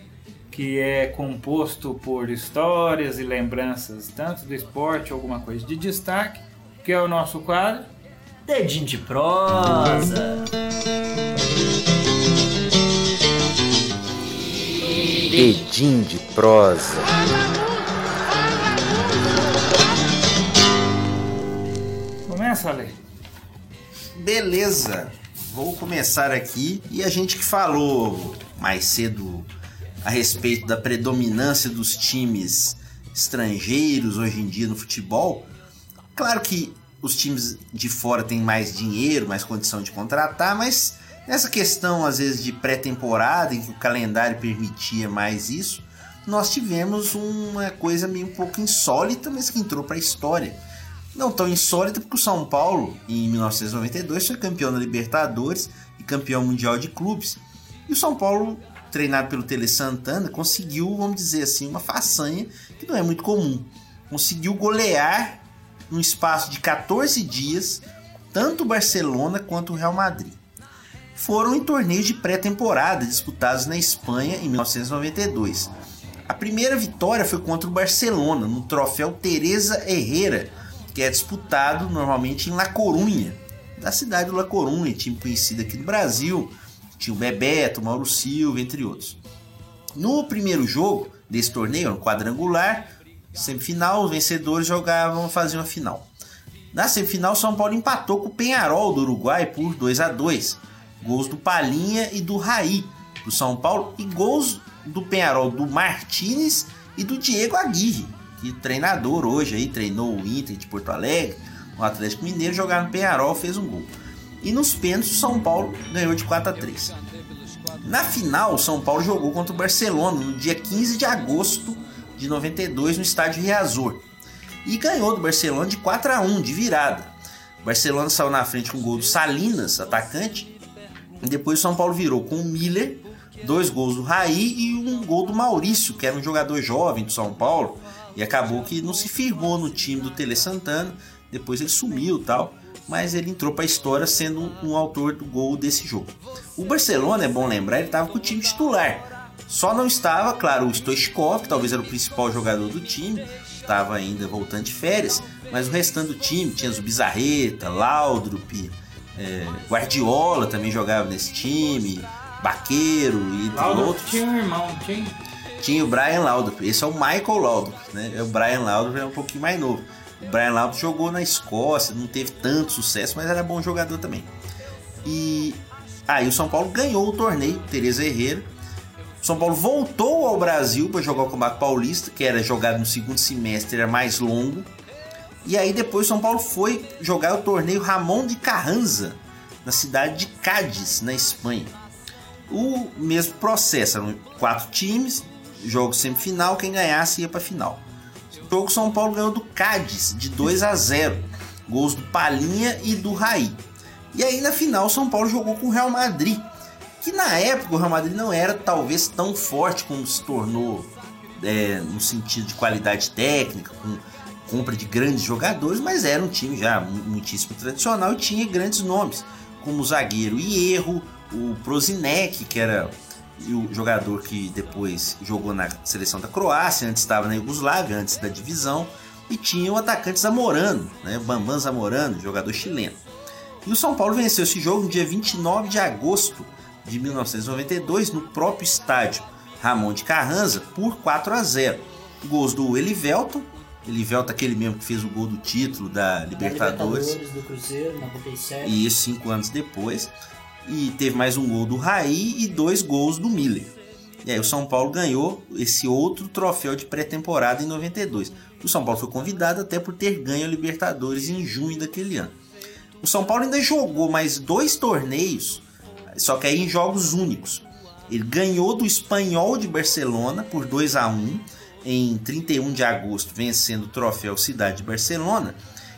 Que é composto por histórias e lembranças, tanto do esporte, alguma coisa de destaque, que é o nosso quadro. Dedinho de prosa. Dedinho de prosa. Começa, Ale. Beleza, vou começar aqui. E a gente que falou mais cedo a respeito da predominância dos times estrangeiros hoje em dia no futebol. Claro que os times de fora têm mais dinheiro, mais condição de contratar, mas nessa questão, às vezes, de pré-temporada, em que o calendário permitia mais isso, nós tivemos uma coisa meio um pouco insólita, mas que entrou para a história. Não tão insólita porque o São Paulo, em 1992, foi campeão da Libertadores e campeão mundial de clubes. E o São Paulo, treinado pelo Tele Santana, conseguiu, vamos dizer assim, uma façanha que não é muito comum. Conseguiu golear, num espaço de 14 dias, tanto o Barcelona quanto o Real Madrid. Foram em torneios de pré-temporada disputados na Espanha em 1992. A primeira vitória foi contra o Barcelona, no troféu Teresa Herrera, que é disputado normalmente em La Corunha, da cidade de La Corunha, time conhecido aqui no Brasil. Tinha o Bebeto, o Mauro Silva, entre outros. No primeiro jogo desse torneio, no quadrangular, semifinal, os vencedores jogavam, faziam a final. Na semifinal, São Paulo empatou com o Penharol do Uruguai por 2 a 2 Gols do Palinha e do Raí do São Paulo e gols do Penharol do Martinez e do Diego Aguirre, que treinador hoje aí, treinou o Inter de Porto Alegre, o Atlético Mineiro, jogaram no Penharol, fez um gol. E nos pênaltis, o São Paulo ganhou de 4 a 3 Na final, o São Paulo jogou contra o Barcelona no dia 15 de agosto de 92 no estádio Riazor. E ganhou do Barcelona de 4 a 1 de virada. O Barcelona saiu na frente com o gol do Salinas, atacante. E depois o São Paulo virou com o Miller, dois gols do Raí e um gol do Maurício, que era um jogador jovem do São Paulo. E acabou que não se firmou no time do Tele Santana. Depois ele sumiu tal. Mas ele entrou para a história sendo um, um autor do gol desse jogo. O Barcelona, é bom lembrar, ele estava com o time titular. Só não estava, claro, o Stoichkov, que talvez era o principal jogador do time, estava ainda voltando de férias, mas o restante do time tinha o Bizarreta, Laudrup, é, Guardiola também jogava nesse time, Baqueiro e entre outros. tinha um irmão, tinha? Tinha o Brian Laudrup, esse é o Michael Laudrup, né? O Brian Laudrup é um pouquinho mais novo. Brian Laudrup jogou na Escócia, não teve tanto sucesso, mas era bom jogador também. E aí o São Paulo ganhou o torneio, Teresa Herrera. O São Paulo voltou ao Brasil para jogar o Campeonato Paulista, que era jogado no segundo semestre, era mais longo. E aí depois o São Paulo foi jogar o torneio Ramon de Carranza, na cidade de Cádiz, na Espanha. O mesmo processo, eram quatro times, jogo semifinal, quem ganhasse ia para final. Jogo São Paulo ganhou do Cádiz de 2 a 0, gols do Palinha e do Raí. E aí na final São Paulo jogou com o Real Madrid, que na época o Real Madrid não era talvez tão forte como se tornou é, no sentido de qualidade técnica, com compra de grandes jogadores, mas era um time já mu- muitíssimo tradicional e tinha grandes nomes, como o zagueiro Hierro, o Prozinec, que era o jogador que depois jogou na seleção da Croácia, antes estava na Iugoslávia, antes da divisão, e tinha o atacante Zamorano, né, Bambam Zamorano, jogador chileno. E o São Paulo venceu esse jogo no dia 29 de agosto de 1992 no próprio estádio Ramon de Carranza por 4 a 0. Gols do Elivelton, Elivelton aquele mesmo que fez o gol do título da Libertadores. do Cruzeiro, 97. E isso cinco anos depois. E teve mais um gol do Raí e dois gols do Miller. E aí o São Paulo ganhou esse outro troféu de pré-temporada em 92. O São Paulo foi convidado até por ter ganho a Libertadores em junho daquele ano. O São Paulo ainda jogou mais dois torneios, só que aí em jogos únicos. Ele ganhou do Espanhol de Barcelona por 2 a 1 em 31 de agosto, vencendo o troféu Cidade de Barcelona,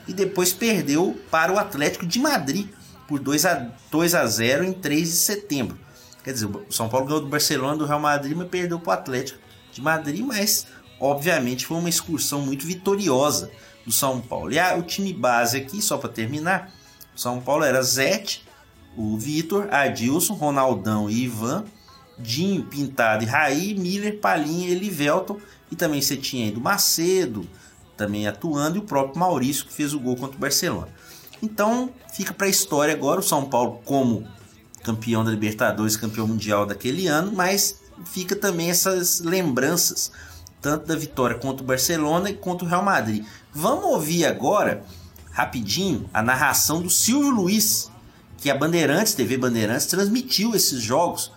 e depois perdeu para o Atlético de Madrid por 2 a, 2 a 0 em 3 de setembro. Quer dizer, o São Paulo ganhou do Barcelona, do Real Madrid, mas perdeu para o Atlético de Madrid, mas obviamente foi uma excursão muito vitoriosa do São Paulo. E a, o time base aqui, só para terminar, o São Paulo era Zete, o Vitor, Adilson, Ronaldão e Ivan, Dinho, Pintado e Raí, Miller, Palinha e Elivelton. E também você tinha aí do Macedo, também atuando, e o próprio Maurício, que fez o gol contra o Barcelona. Então fica para a história agora o São Paulo como campeão da Libertadores, campeão mundial daquele ano, mas fica também essas lembranças, tanto da vitória contra o Barcelona e contra o Real Madrid. Vamos ouvir agora, rapidinho, a narração do Silvio Luiz, que a Bandeirantes, TV Bandeirantes, transmitiu esses jogos,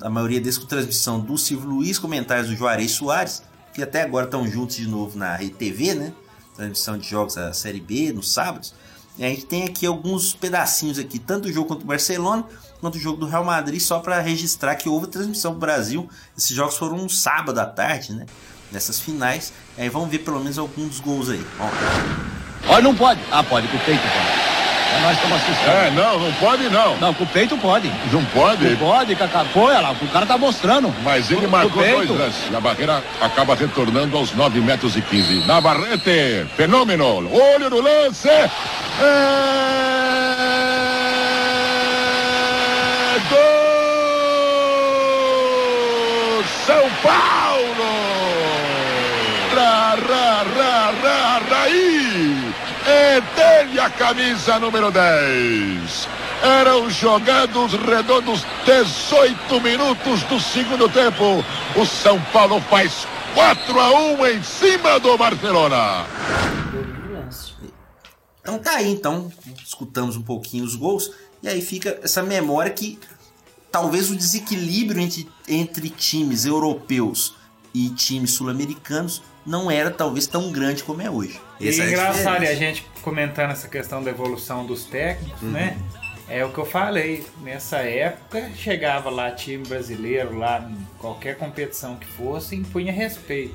a maioria deles com transmissão do Silvio Luiz, comentários do Juarez Soares, que até agora estão juntos de novo na Rede TV, né? Transmissão de jogos da Série B nos sábados. E a gente tem aqui alguns pedacinhos aqui, tanto do jogo contra o Barcelona quanto o jogo do Real Madrid, só para registrar que houve transmissão para o Brasil. Esses jogos foram um sábado à tarde, né? Nessas finais. E aí vamos ver pelo menos alguns dos gols aí. Olha, não pode. Ah, pode, com o peito pode. É, nós estamos assistindo. É, não, não pode não. Não, com o peito pode. Não pode? Não pode, Cacá. Pô, olha lá, o cara tá mostrando. Mas ele Com- marcou com dois lances. E a barreira acaba retornando aos 9 metros e 15. Navarrete, fenômeno. Olho no lance. É gol! São Paulo! Ra, ra, ra, ra, raí! Dele a camisa número 10. Eram jogados redondos 18 minutos do segundo tempo. O São Paulo faz 4 a 1 em cima do Barcelona. Então tá aí, então. Escutamos um pouquinho os gols. E aí fica essa memória que talvez o desequilíbrio entre, entre times europeus e times sul-americanos não era talvez tão grande como é hoje. E Essa é engraçado, e a gente comentando essa questão da evolução dos técnicos, Uhum. né? É o que eu falei. Nessa época, chegava lá time brasileiro, lá em qualquer competição que fosse, impunha respeito.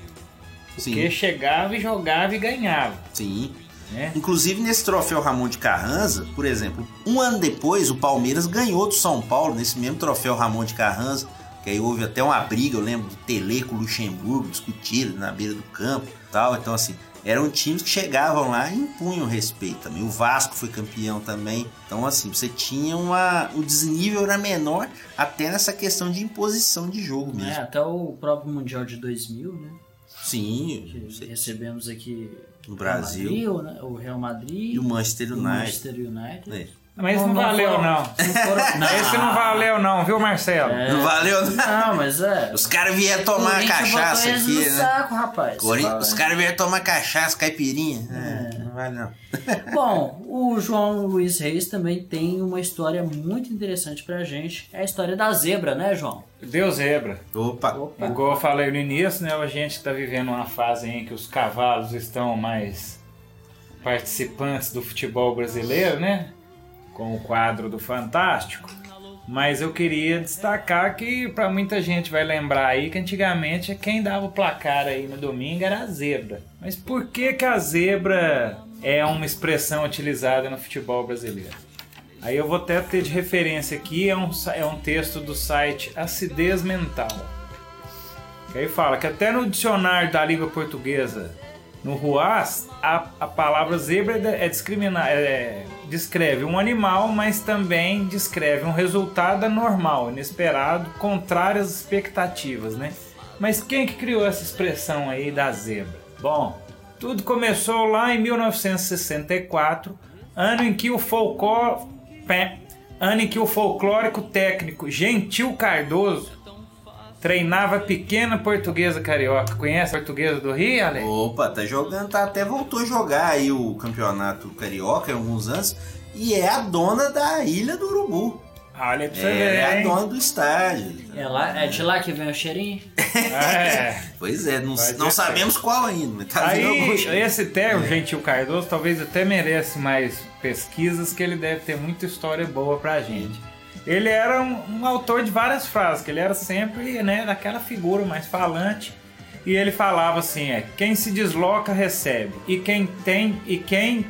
Sim. Porque chegava e jogava e ganhava. Sim. Né? Inclusive nesse troféu Ramon de Carranza, por exemplo, um ano depois o Palmeiras ganhou do São Paulo nesse mesmo troféu Ramon de Carranza, que aí houve até uma briga, eu lembro do Tele com o Luxemburgo, discutiram na beira do campo e tal. Então, assim, eram times que chegavam lá e impunham respeito também. O Vasco foi campeão também. Então, assim, você tinha uma. O desnível era menor até nessa questão de imposição de jogo mesmo. É, até o próprio Mundial de 2000, né? Sim, Que recebemos aqui No o Brasil. Madrid, o Real Madrid E o Manchester o United. Manchester United. É. Mas não, valeu, foram- não. foram- Esse não valeu, não, viu, Marcelo? É. Não valeu, Não, mas é. Os caras vieram tomar Corinthians cachaça botou eles aqui, no né? saco, rapaz. Cori- Fala, Os caras vieram tomar cachaça, caipirinha. É, não vale não. *laughs* Bom, o João Luiz Reis também tem uma história muito interessante pra gente. É a história da zebra, né, João? Deu zebra. Opa. Igual eu falei no início, né? A gente está vivendo uma fase em que os cavalos estão mais participantes do futebol brasileiro, né? Com o quadro do Fantástico. Mas eu queria destacar que para muita gente vai lembrar aí que antigamente quem dava o placar aí no domingo era a zebra. Mas por que que a zebra é uma expressão utilizada no futebol brasileiro? Aí eu vou até ter de referência aqui, é um, é um texto do site Acidez Mental. Que aí fala que até no dicionário da língua portuguesa, no Ruas, a, a palavra zebra é discriminar, é, descreve um animal, mas também descreve um resultado anormal, inesperado, contrário às expectativas, né? Mas quem que criou essa expressão aí da zebra? Bom, tudo começou lá em 1964, ano em que o folclore, ano em que o folclórico técnico Gentil Cardoso treinava pequena portuguesa carioca. Conhece a portuguesa do Rio, Ale? Opa, tá jogando, tá, até voltou a jogar aí o campeonato carioca há alguns anos. E é a dona da Ilha do Urubu. Olha pra você É, ver, é a hein? dona do estádio. É, lá, é de lá que vem o cheirinho? É. *laughs* Pois é, não, não sabemos qual ainda, mas tá vindo algum Aí, esse Terro, Gentil Cardoso, talvez até merece mais pesquisas, que ele deve ter muita história boa pra gente. Ele era um, um autor de várias frases, que ele era sempre, né, daquela figura mais falante. E ele falava assim, é, quem se desloca recebe, e quem tem, e quem...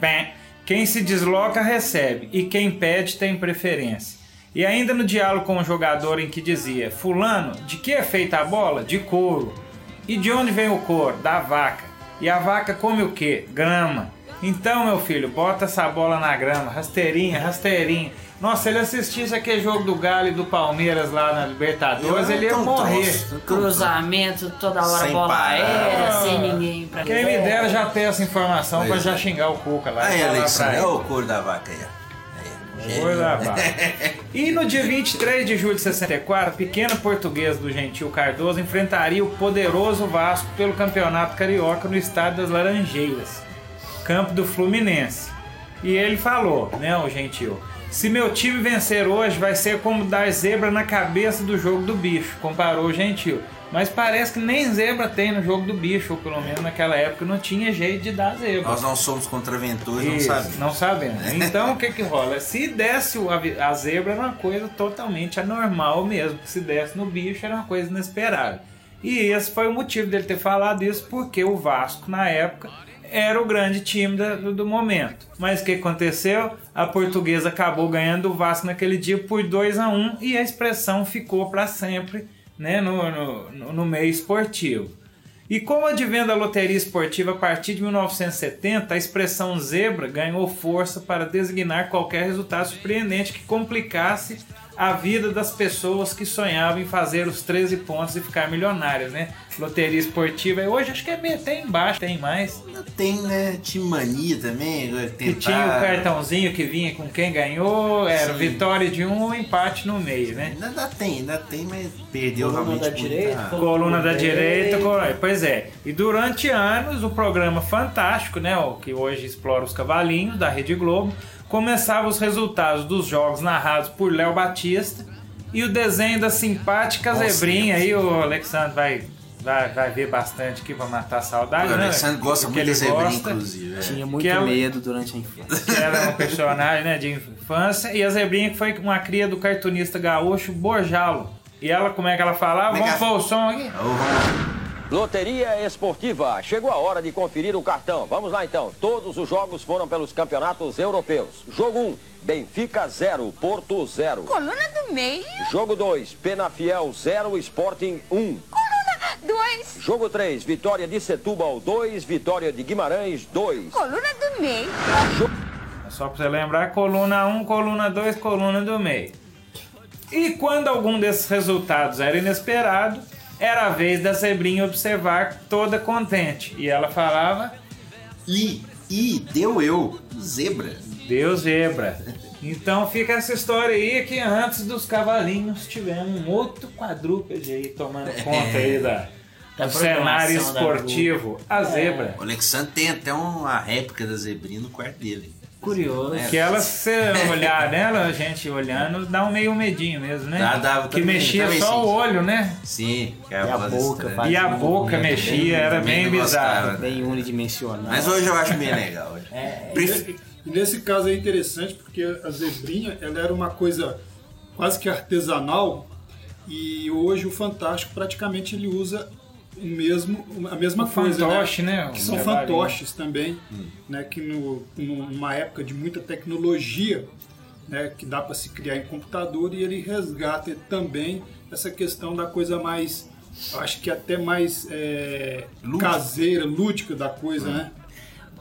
Pé. Quem se desloca recebe, e quem pede tem preferência. E ainda no diálogo com o jogador em que dizia, fulano, de que é feita a bola? De couro. E de onde vem o couro? Da vaca. E a vaca come o quê? Grama. Então, meu filho, bota essa bola na grama, rasteirinha, rasteirinha. Nossa, ele assistisse aquele jogo do Galo e do Palmeiras lá na Libertadores, Eu ele ia morrer. troço, Cruzamento, toda hora Sem bola parar. aérea, sem ninguém pra Quem me dera já ter essa informação Pois pra já é. xingar o Cuca lá. Aí, ele. é o couro da vaca aí. ó. Couro da vaca. E no dia 23 de julho de 64, o pequeno português do Gentil Cardoso enfrentaria o poderoso Vasco pelo Campeonato Carioca no Estádio das Laranjeiras, campo do Fluminense. E ele falou, né, o Gentil, se meu time vencer hoje vai ser como dar zebra na cabeça do jogo do bicho, comparou o Gentil. Mas parece que nem zebra tem no jogo do bicho, ou pelo menos naquela época não tinha jeito de dar zebra. Nós não somos contraventores, não sabemos. Não sabemos. *laughs* Então o que que rola? Se desse a zebra era uma coisa totalmente anormal mesmo. Se desse no bicho era uma coisa inesperada. E esse foi o motivo dele ter falado isso, porque o Vasco na época era o grande time do, do momento. Mas o que aconteceu? A portuguesa acabou ganhando o Vasco naquele dia por 2 a 1 e a expressão ficou para sempre né, no, no, no- meio esportivo. E como advém da loteria esportiva a partir de 1970, a expressão zebra ganhou força para designar qualquer resultado surpreendente que complicasse a vida das pessoas que sonhavam em fazer os 13 pontos e ficar milionárias, né? Loteria esportiva, hoje acho que é até embaixo, tem mais. Tem, né? Time mania também. agora Que tinha o tentar- cartãozinho que vinha com quem ganhou, era Sim. vitória de um empate no meio, né? Ainda tem, ainda tem, mas perdeu Coluna realmente da direita, Coluna da direita. direita, coluna- pois é. E durante anos, o programa Fantástico, né, o que hoje explora os cavalinhos da Rede Globo, começava os resultados dos jogos narrados por Léo Batista e o desenho da simpática Nossa, zebrinha. Aí o Alexandre vai, vai, vai ver bastante aqui pra matar a saudade, O né? Alexandre gosta Porque muito da zebrinha, gosta. inclusive. é. Tinha muito Que ela- medo durante a infância. que era um personagem né, de infância, e a Zebrinha que foi uma cria do cartunista gaúcho Borjalo. E ela, como é que ela falava? É Vamos pôr o som aqui? Loteria Esportiva. Chegou a hora de conferir o cartão. Vamos lá então. Todos os jogos foram pelos campeonatos europeus. Jogo 1, Benfica 0, Porto 0. Coluna do meio. Jogo 2, Penafiel 0, Sporting 1. Coluna 2. Jogo 3, Vitória de Setúbal 2, Vitória de Guimarães 2. Coluna do meio. É Só pra você lembrar, coluna 1, coluna 2, coluna do meio. E quando algum desses resultados era inesperado, era a vez da Zebrinha observar toda contente. E ela falava... E, e deu eu, zebra. Deu zebra. Então fica essa história aí que antes dos cavalinhos tivemos um outro quadrúpede aí tomando *laughs* conta aí da, do cenário esportivo. A zebra. O Alexandre tem até uma réplica da zebrinha no quarto dele. Curioso. É. Que ela, se olhar nela, a gente olhando, dá um meio medinho mesmo, né? Dá, dá, que também, mexia também só sim. o olho, né? Sim, que é E a boca E a boca mexia, era bem Também não bizarro. gostava, né? Bem unidimensional. Mas hoje eu acho bem legal. hoje. Pref- E nesse caso é interessante porque a zebrinha ela era uma coisa quase que artesanal e hoje o Fantástico praticamente ele usa o mesmo, a mesma O coisa. fantoche, né? Que O são trabalhinho. fantoches também, né? que no, numa época de muita tecnologia, né? que dá para se criar em computador e ele resgata também essa questão da coisa mais, acho que até mais é, Lúdica. caseira, lúdica da coisa, né?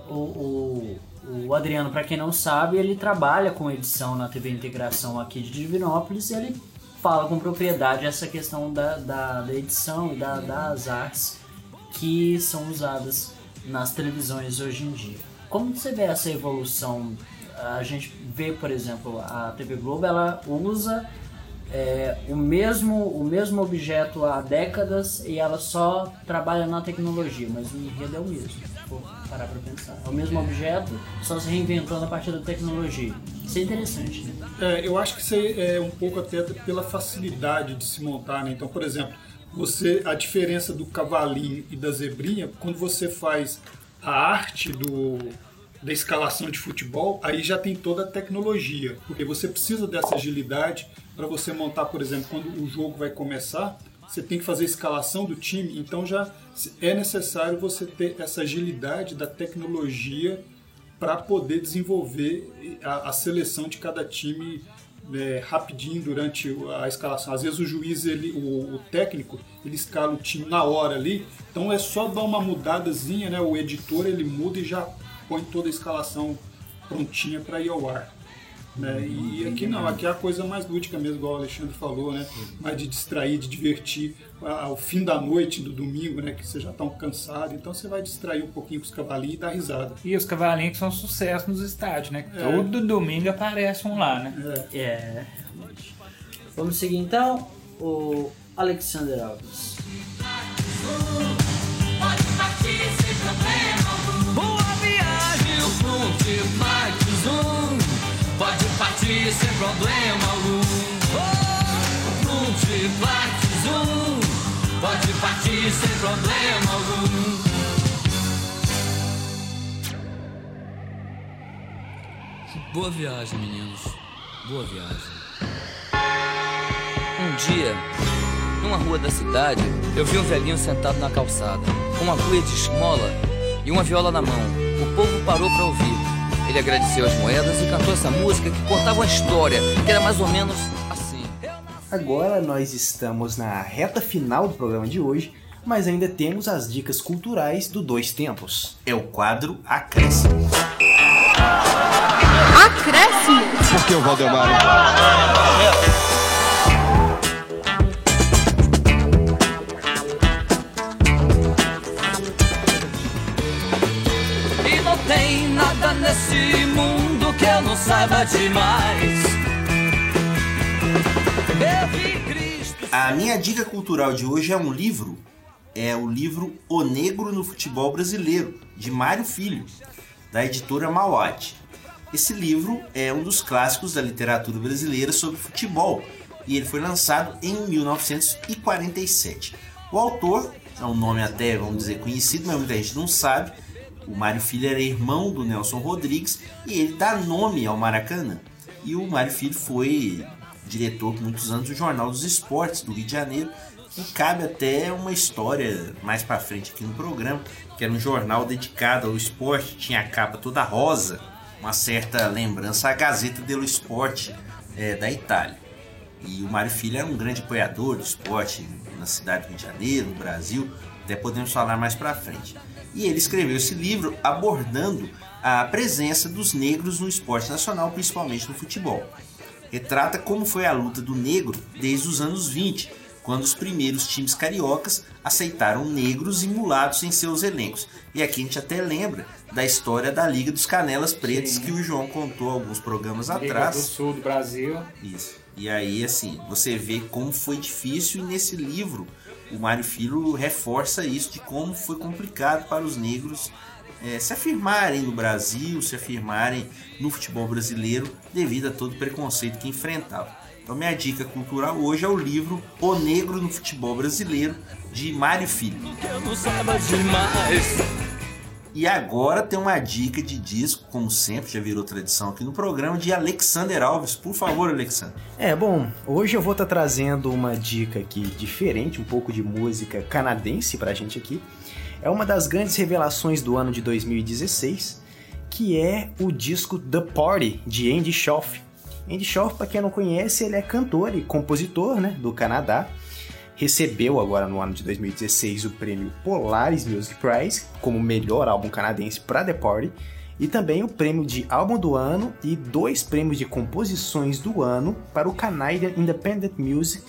O, o, o Adriano, pra quem não sabe, ele trabalha com edição na TV Integração aqui de Divinópolis e ele fala com propriedade essa questão da, da, da edição e da, das artes que são usadas nas televisões hoje em dia. Como você vê essa evolução? A gente vê, por exemplo, a TV Globo, ela usa é, o, mesmo, o mesmo objeto há décadas e ela só trabalha na tecnologia, mas o enredo é o mesmo, for parar pra pensar. É o mesmo objeto, só se reinventando a partir da tecnologia. Isso é interessante, né? É, eu acho que isso é um pouco até pela facilidade de se montar, né? Então, por exemplo, você a diferença do cavalinho e da zebrinha, quando você faz a arte do, da escalação de futebol, aí já tem toda a tecnologia, porque você precisa dessa agilidade para você montar, por exemplo, quando o jogo vai começar, você tem que fazer a escalação do time, então já é necessário você ter essa agilidade da tecnologia para poder desenvolver a, a seleção de cada time é, rapidinho durante a escalação. Às vezes o juiz, ele, o, o, técnico, ele escala o time na hora ali, então é só dar uma mudadazinha, né? O editor ele muda e já põe toda a escalação prontinha para ir ao ar. Né? E aqui não, aqui é a coisa mais lúdica mesmo, igual o Alexandre falou, né? Mais de distrair, de divertir ao fim da noite do domingo, né? Que você já tá um cansado, então você vai distrair um pouquinho com os cavalinhos e dar risada. E os cavalinhos que são sucesso nos estádios, né? É. Todo domingo aparece um lá, né? É. Vamos seguir então o Alexander Alves. Boa Partir sem problema algum. Frontimax Zoom. Pode partir sem problema algum. Boa viagem, meninos. Boa viagem. Um dia, numa rua da cidade, eu vi um velhinho sentado na calçada, com uma cuia de esmola e uma viola na mão. O povo parou para ouvir. Ele agradeceu as moedas e cantou essa música que contava uma história, que era mais ou menos assim. Agora nós estamos na reta final do programa de hoje, mas ainda temos as dicas culturais do Dois Tempos. É o quadro Acréscimo. Acréscimo? Por que o Valdemar? Nesse mundo que eu não saiba demais. Cristo. A minha dica cultural de hoje é um livro. É o livro O Negro no Futebol Brasileiro, de Mário Filho, da editora Mauad. Esse livro é um dos clássicos da literatura brasileira sobre futebol e ele foi lançado em 1947. O autor é um nome até, vamos dizer, conhecido, mas muita gente não sabe. O Mário Filho era irmão do Nelson Rodrigues e ele dá nome ao Maracanã. E o Mário Filho foi diretor por muitos anos do Jornal dos Esportes do Rio de Janeiro, que cabe até uma história mais para frente aqui no programa, que era um jornal dedicado ao esporte, tinha a capa toda rosa, uma certa lembrança à Gazeta dello Sport é, da Itália. E o Mário Filho era um grande apoiador do esporte na cidade do Rio de Janeiro, no Brasil, até podemos falar mais para frente. E ele escreveu esse livro abordando a presença dos negros no esporte nacional, principalmente no futebol. Retrata como foi a luta do negro desde os anos 20, quando os primeiros times cariocas aceitaram negros e mulatos em seus elencos. E aqui a gente até lembra da história da Liga dos Canelas Pretas Sim. que o João contou alguns programas Liga atrás. do Sul do Brasil. Isso. E aí, assim, você vê como foi difícil e nesse livro o Mário Filho reforça isso de como foi complicado para os negros eh, se afirmarem no Brasil, se afirmarem no futebol brasileiro devido a todo o preconceito que enfrentavam. Então minha dica cultural hoje é o livro O Negro no Futebol Brasileiro, de Mário Filho. E agora tem uma dica de disco, como sempre, já virou tradição aqui no programa, de Alexander Alves. Por favor, Alexander. É, bom, hoje eu vou estar trazendo uma dica aqui diferente, um pouco de música canadense pra gente aqui. É uma das grandes revelações do ano de 2016, que é o disco The Party, de Andy Schauf. Andy Schauf, para quem não conhece, ele é cantor e compositor né, do Canadá. Recebeu agora no ano de 2016 o prêmio Polaris Music Prize como melhor álbum canadense para The Party e também o prêmio de álbum do ano e dois prêmios de composições do ano para o Canadian Independent Music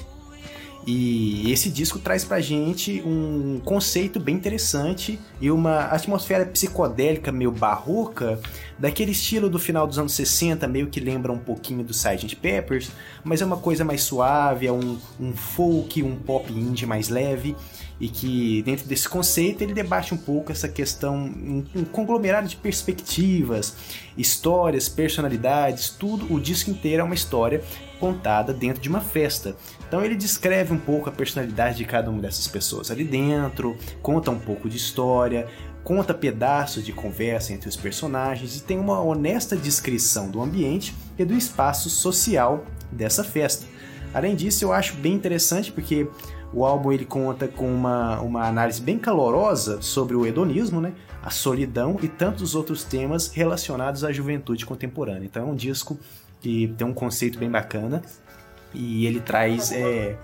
E esse disco traz pra gente um conceito bem interessante e uma atmosfera psicodélica meio barroca, daquele estilo do final dos anos 60, meio que lembra um pouquinho do Sgt. Peppers, mas é uma coisa mais suave, é um, um folk, um pop indie mais leve e que dentro desse conceito ele debate um pouco essa questão, um, um conglomerado de perspectivas, histórias, personalidades, tudo, o disco inteiro é uma história contada dentro de uma festa. Então ele descreve um pouco a personalidade de cada uma dessas pessoas ali dentro, conta um pouco de história, conta pedaços de conversa entre os personagens e tem uma honesta descrição do ambiente e do espaço social dessa festa. Além disso, eu acho bem interessante porque o álbum ele conta com uma, uma análise bem calorosa sobre o hedonismo, né? a solidão e tantos outros temas relacionados à juventude contemporânea. Então é um disco que tem um conceito bem bacana e ele traz é,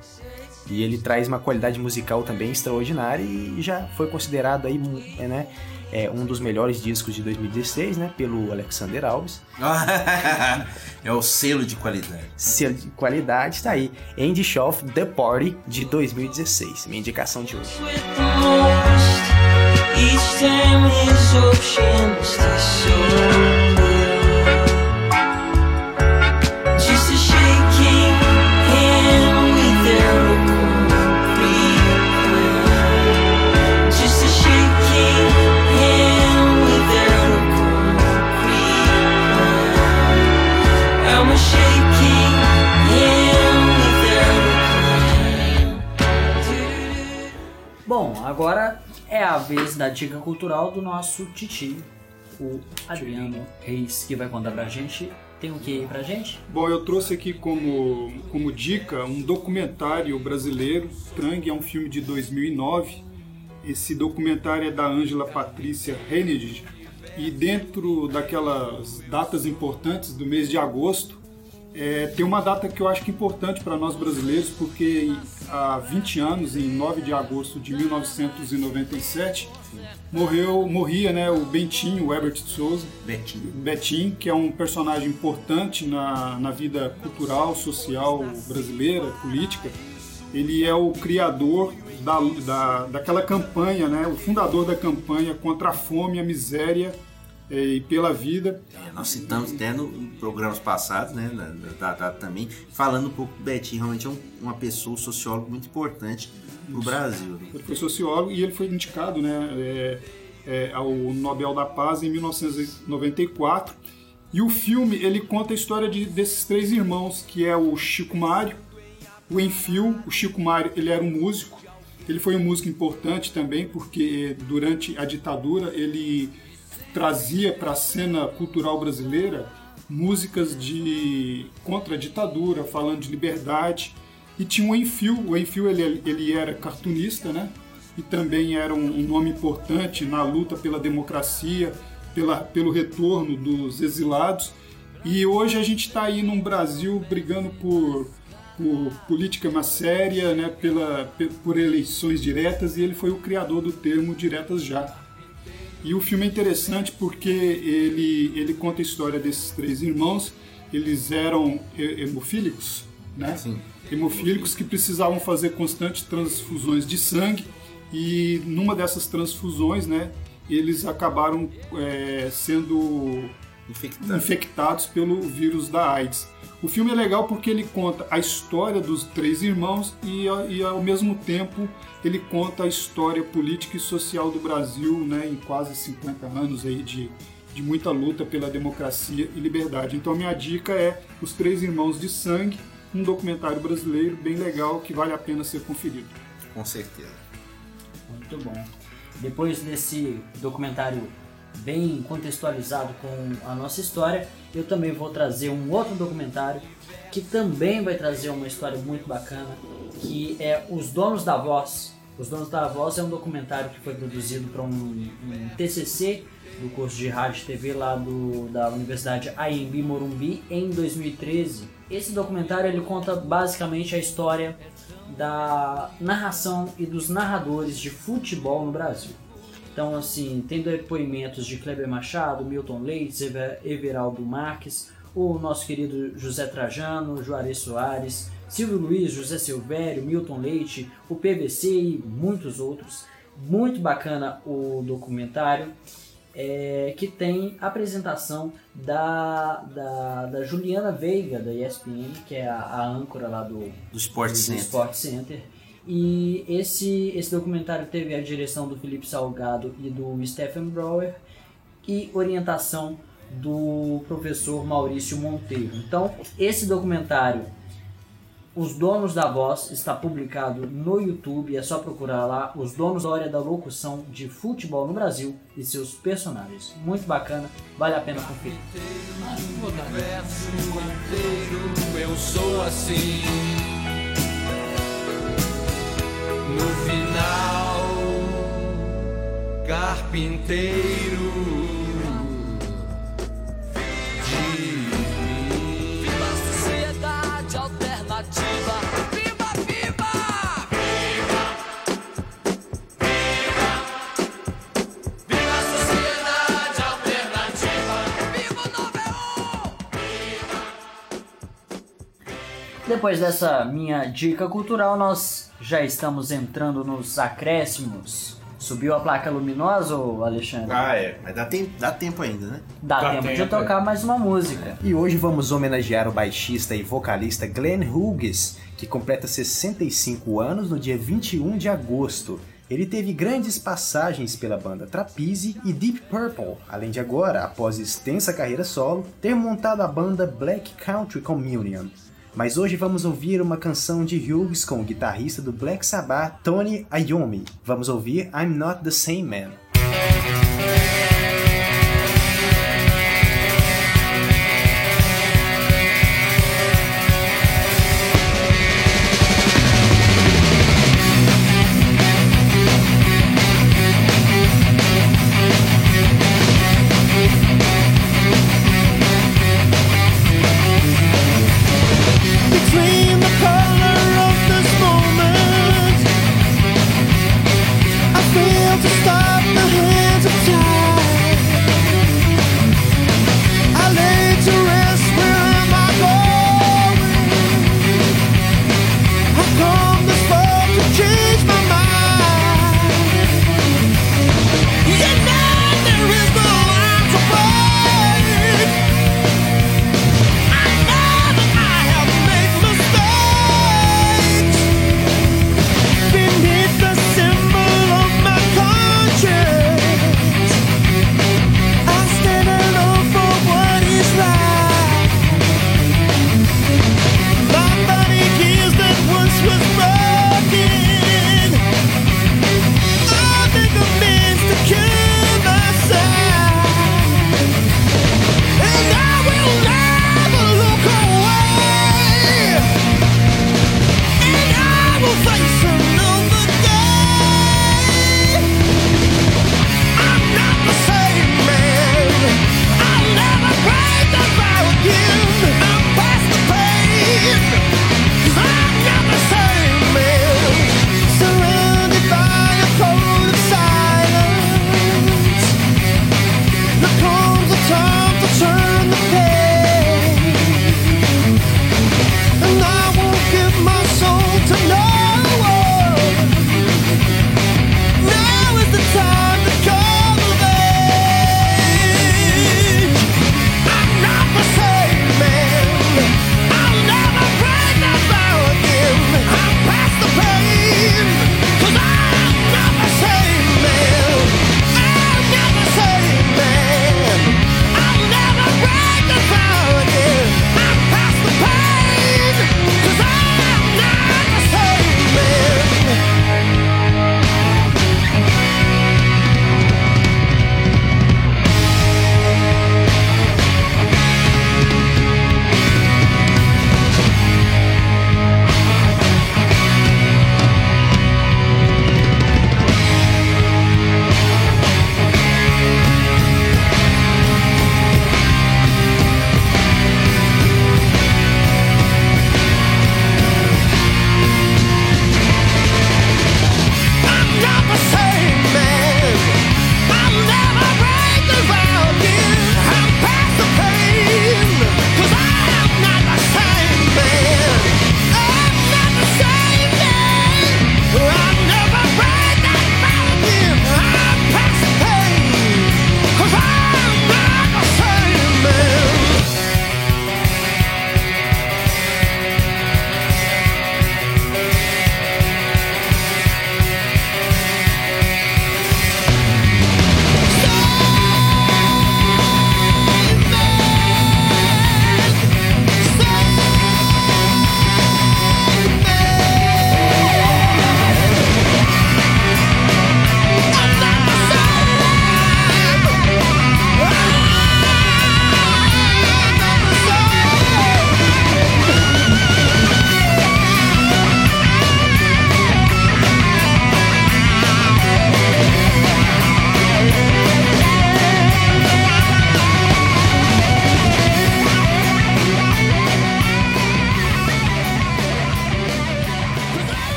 e ele traz uma qualidade musical também extraordinária e já foi considerado aí né, é, um dos melhores discos de 2016, né, pelo Alexander Alves. *laughs* é o selo de qualidade. Selo de qualidade está aí. Andy Schauf The Party de 2016, minha indicação de hoje. Each time his options to show agora é a vez da dica cultural do nosso titi, o Adriano Reis, que vai contar pra gente. Tem o que aí pra gente? Bom, eu trouxe aqui como, como dica um documentário brasileiro. Trang é um filme de 2009. Esse documentário é da Ângela Patrícia Hennedy. E dentro daquelas datas importantes do mês de agosto, é, tem uma data que eu acho que é importante para nós brasileiros, porque há 20 anos, em 9 de agosto de 1997, morreu, morria né, o Bentinho, o Herbert de Souza. Betinho. Betinho, que é um personagem importante na, na vida cultural, social brasileira, política. Ele é o criador da, da, daquela campanha, né, o fundador da campanha contra a fome, a miséria e pela vida. É, nós citamos até no em programas passados, né, da, da, também, falando um pouco do Betinho, realmente é um- uma pessoa, um sociólogo muito importante no Brasil. né? Ele foi sociólogo e ele foi indicado né, é, é, ao Nobel da Paz em 1994. E o filme ele conta a história de- desses três irmãos, que é o Chico Mário, o Enfio. O Chico Mário ele era um músico. Ele foi um músico importante também, porque durante a ditadura ele trazia para a cena cultural brasileira músicas de contra a ditadura, falando de liberdade. E tinha o Enfio. O Enfio ele, ele era cartunista, né? E também era um, nome importante na luta pela democracia, pela, pelo retorno dos exilados. E hoje a gente está aí num Brasil brigando por, por política mais séria, né? Pela, pe- por eleições diretas, e ele foi o criador do termo diretas já. E o filme é interessante porque ele, ele conta a história desses três irmãos. Eles eram he- hemofílicos, né? Hemofílicos que precisavam fazer constantes transfusões de sangue. E numa dessas transfusões, né, eles acabaram é, sendo infectados pelo vírus da AIDS. O filme é legal porque ele conta a história dos três irmãos e, e ao mesmo tempo ele conta a história política e social do Brasil, né, em quase 50 anos aí de, de muita luta pela democracia e liberdade. Então a minha dica é Os Três Irmãos de Sangue, um documentário brasileiro bem legal que vale a pena ser conferido. Com certeza. Muito bom. Depois desse documentário bem contextualizado com a nossa história, eu também vou trazer um outro documentário que também vai trazer uma história muito bacana, que é Os Donos da Voz. Os Donos da Voz é um documentário que foi produzido para um, um TCC do curso de rádio e TV lá do, da Universidade AMB Morumbi em 2013. Esse documentário ele conta basicamente a história da narração e dos narradores de futebol no Brasil. Então, assim, tem depoimentos de Kleber Machado, Milton Leite, Ever- Everaldo Marques, o nosso querido José Trajano, Juarez Soares, Silvio Luiz, José Silvério, Milton Leite, o PVC e muitos outros. Muito bacana o documentário. é, que tem a apresentação da, da, da Juliana Veiga, da ESPN, que é a, a âncora lá do, Do Sport Center. Sport Center. E esse, esse documentário teve a direção do Felipe Salgado e do Stephen Brower e orientação do professor Maurício Monteiro. Então, esse documentário, Os Donos da Voz, está publicado no YouTube. É só procurar lá Os Donos da Hora da Locução de Futebol no Brasil e seus personagens. Muito bacana, vale a pena conferir. Eu sou assim. Carpinteiro. Viva a sociedade alternativa. Viva, viva! Viva a sociedade alternativa. Viva o Depois dessa minha dica cultural, nós já estamos entrando nos acréscimos. Subiu a placa luminosa, ô Alexandre? Ah, é. Mas dá tempo, dá tempo ainda, né? Dá, tempo, de tocar mais uma música. E hoje vamos homenagear o baixista e vocalista Glenn Hughes, que completa 65 anos no dia 21 de agosto. Ele teve grandes passagens pela banda Trapeze e Deep Purple, além de agora, após extensa carreira solo, ter montado a banda Black Country Communion. Mas hoje vamos ouvir uma canção de Hughes com o guitarrista do Black Sabbath, Tony Iommi. Vamos ouvir I'm Not the Same Man.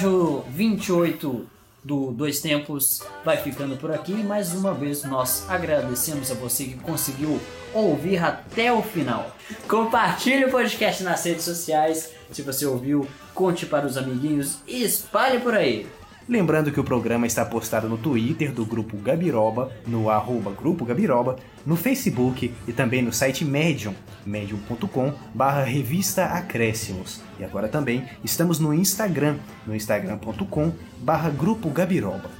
Episódio 28 do Dois Tempos vai ficando por aqui. Mais uma vez nós agradecemos a você que conseguiu ouvir até o final. Compartilhe o podcast nas redes sociais. Se você ouviu, conte para os amiguinhos e espalhe por aí. Lembrando que o programa está postado no Twitter do Grupo Gabiroba, no arroba Grupo Gabiroba, no Facebook e também no site Medium, medium.com barra revista Acréscimos. E agora também estamos no Instagram, no instagram.com barra Grupo Gabiroba.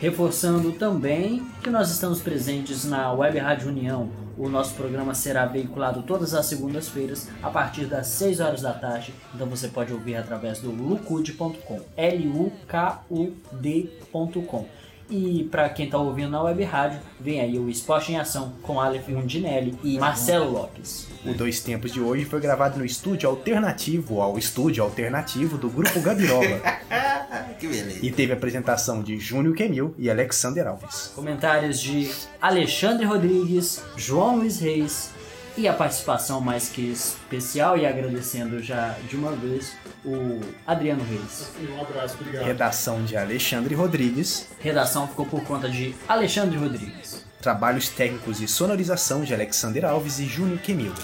Reforçando também que nós estamos presentes na Web Rádio União. O nosso programa será veiculado todas as segundas-feiras a partir das 6 horas da tarde. Então você pode ouvir através do lucude.com, L-U-K-U-D.com. E para quem está ouvindo na web rádio, vem aí o Esporte em Ação com Aleph Rondinelli e Marcelo Lopes. O Dois Tempos de hoje foi gravado no estúdio alternativo ao estúdio alternativo do Grupo Gabiroba. *laughs* que beleza. E teve a apresentação de Júnior Quemil e Alexander Alves. Comentários de Alexandre Rodrigues, João Luiz Reis e a participação mais que especial e agradecendo já de uma vez o Adriano Reis. Um abraço, obrigado. Redação de Alexandre Rodrigues. Redação ficou por conta de Alexandre Rodrigues. Trabalhos técnicos e sonorização de Alexander Alves e Júnior Quemil.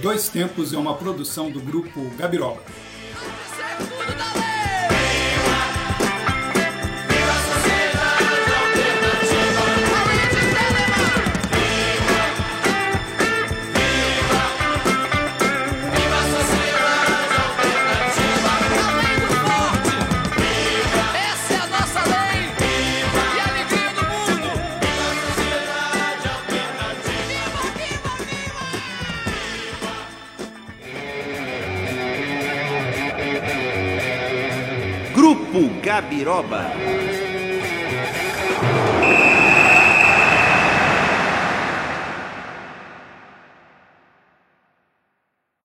Dois Tempos é uma produção do grupo Gabiroba. o Gabiroba.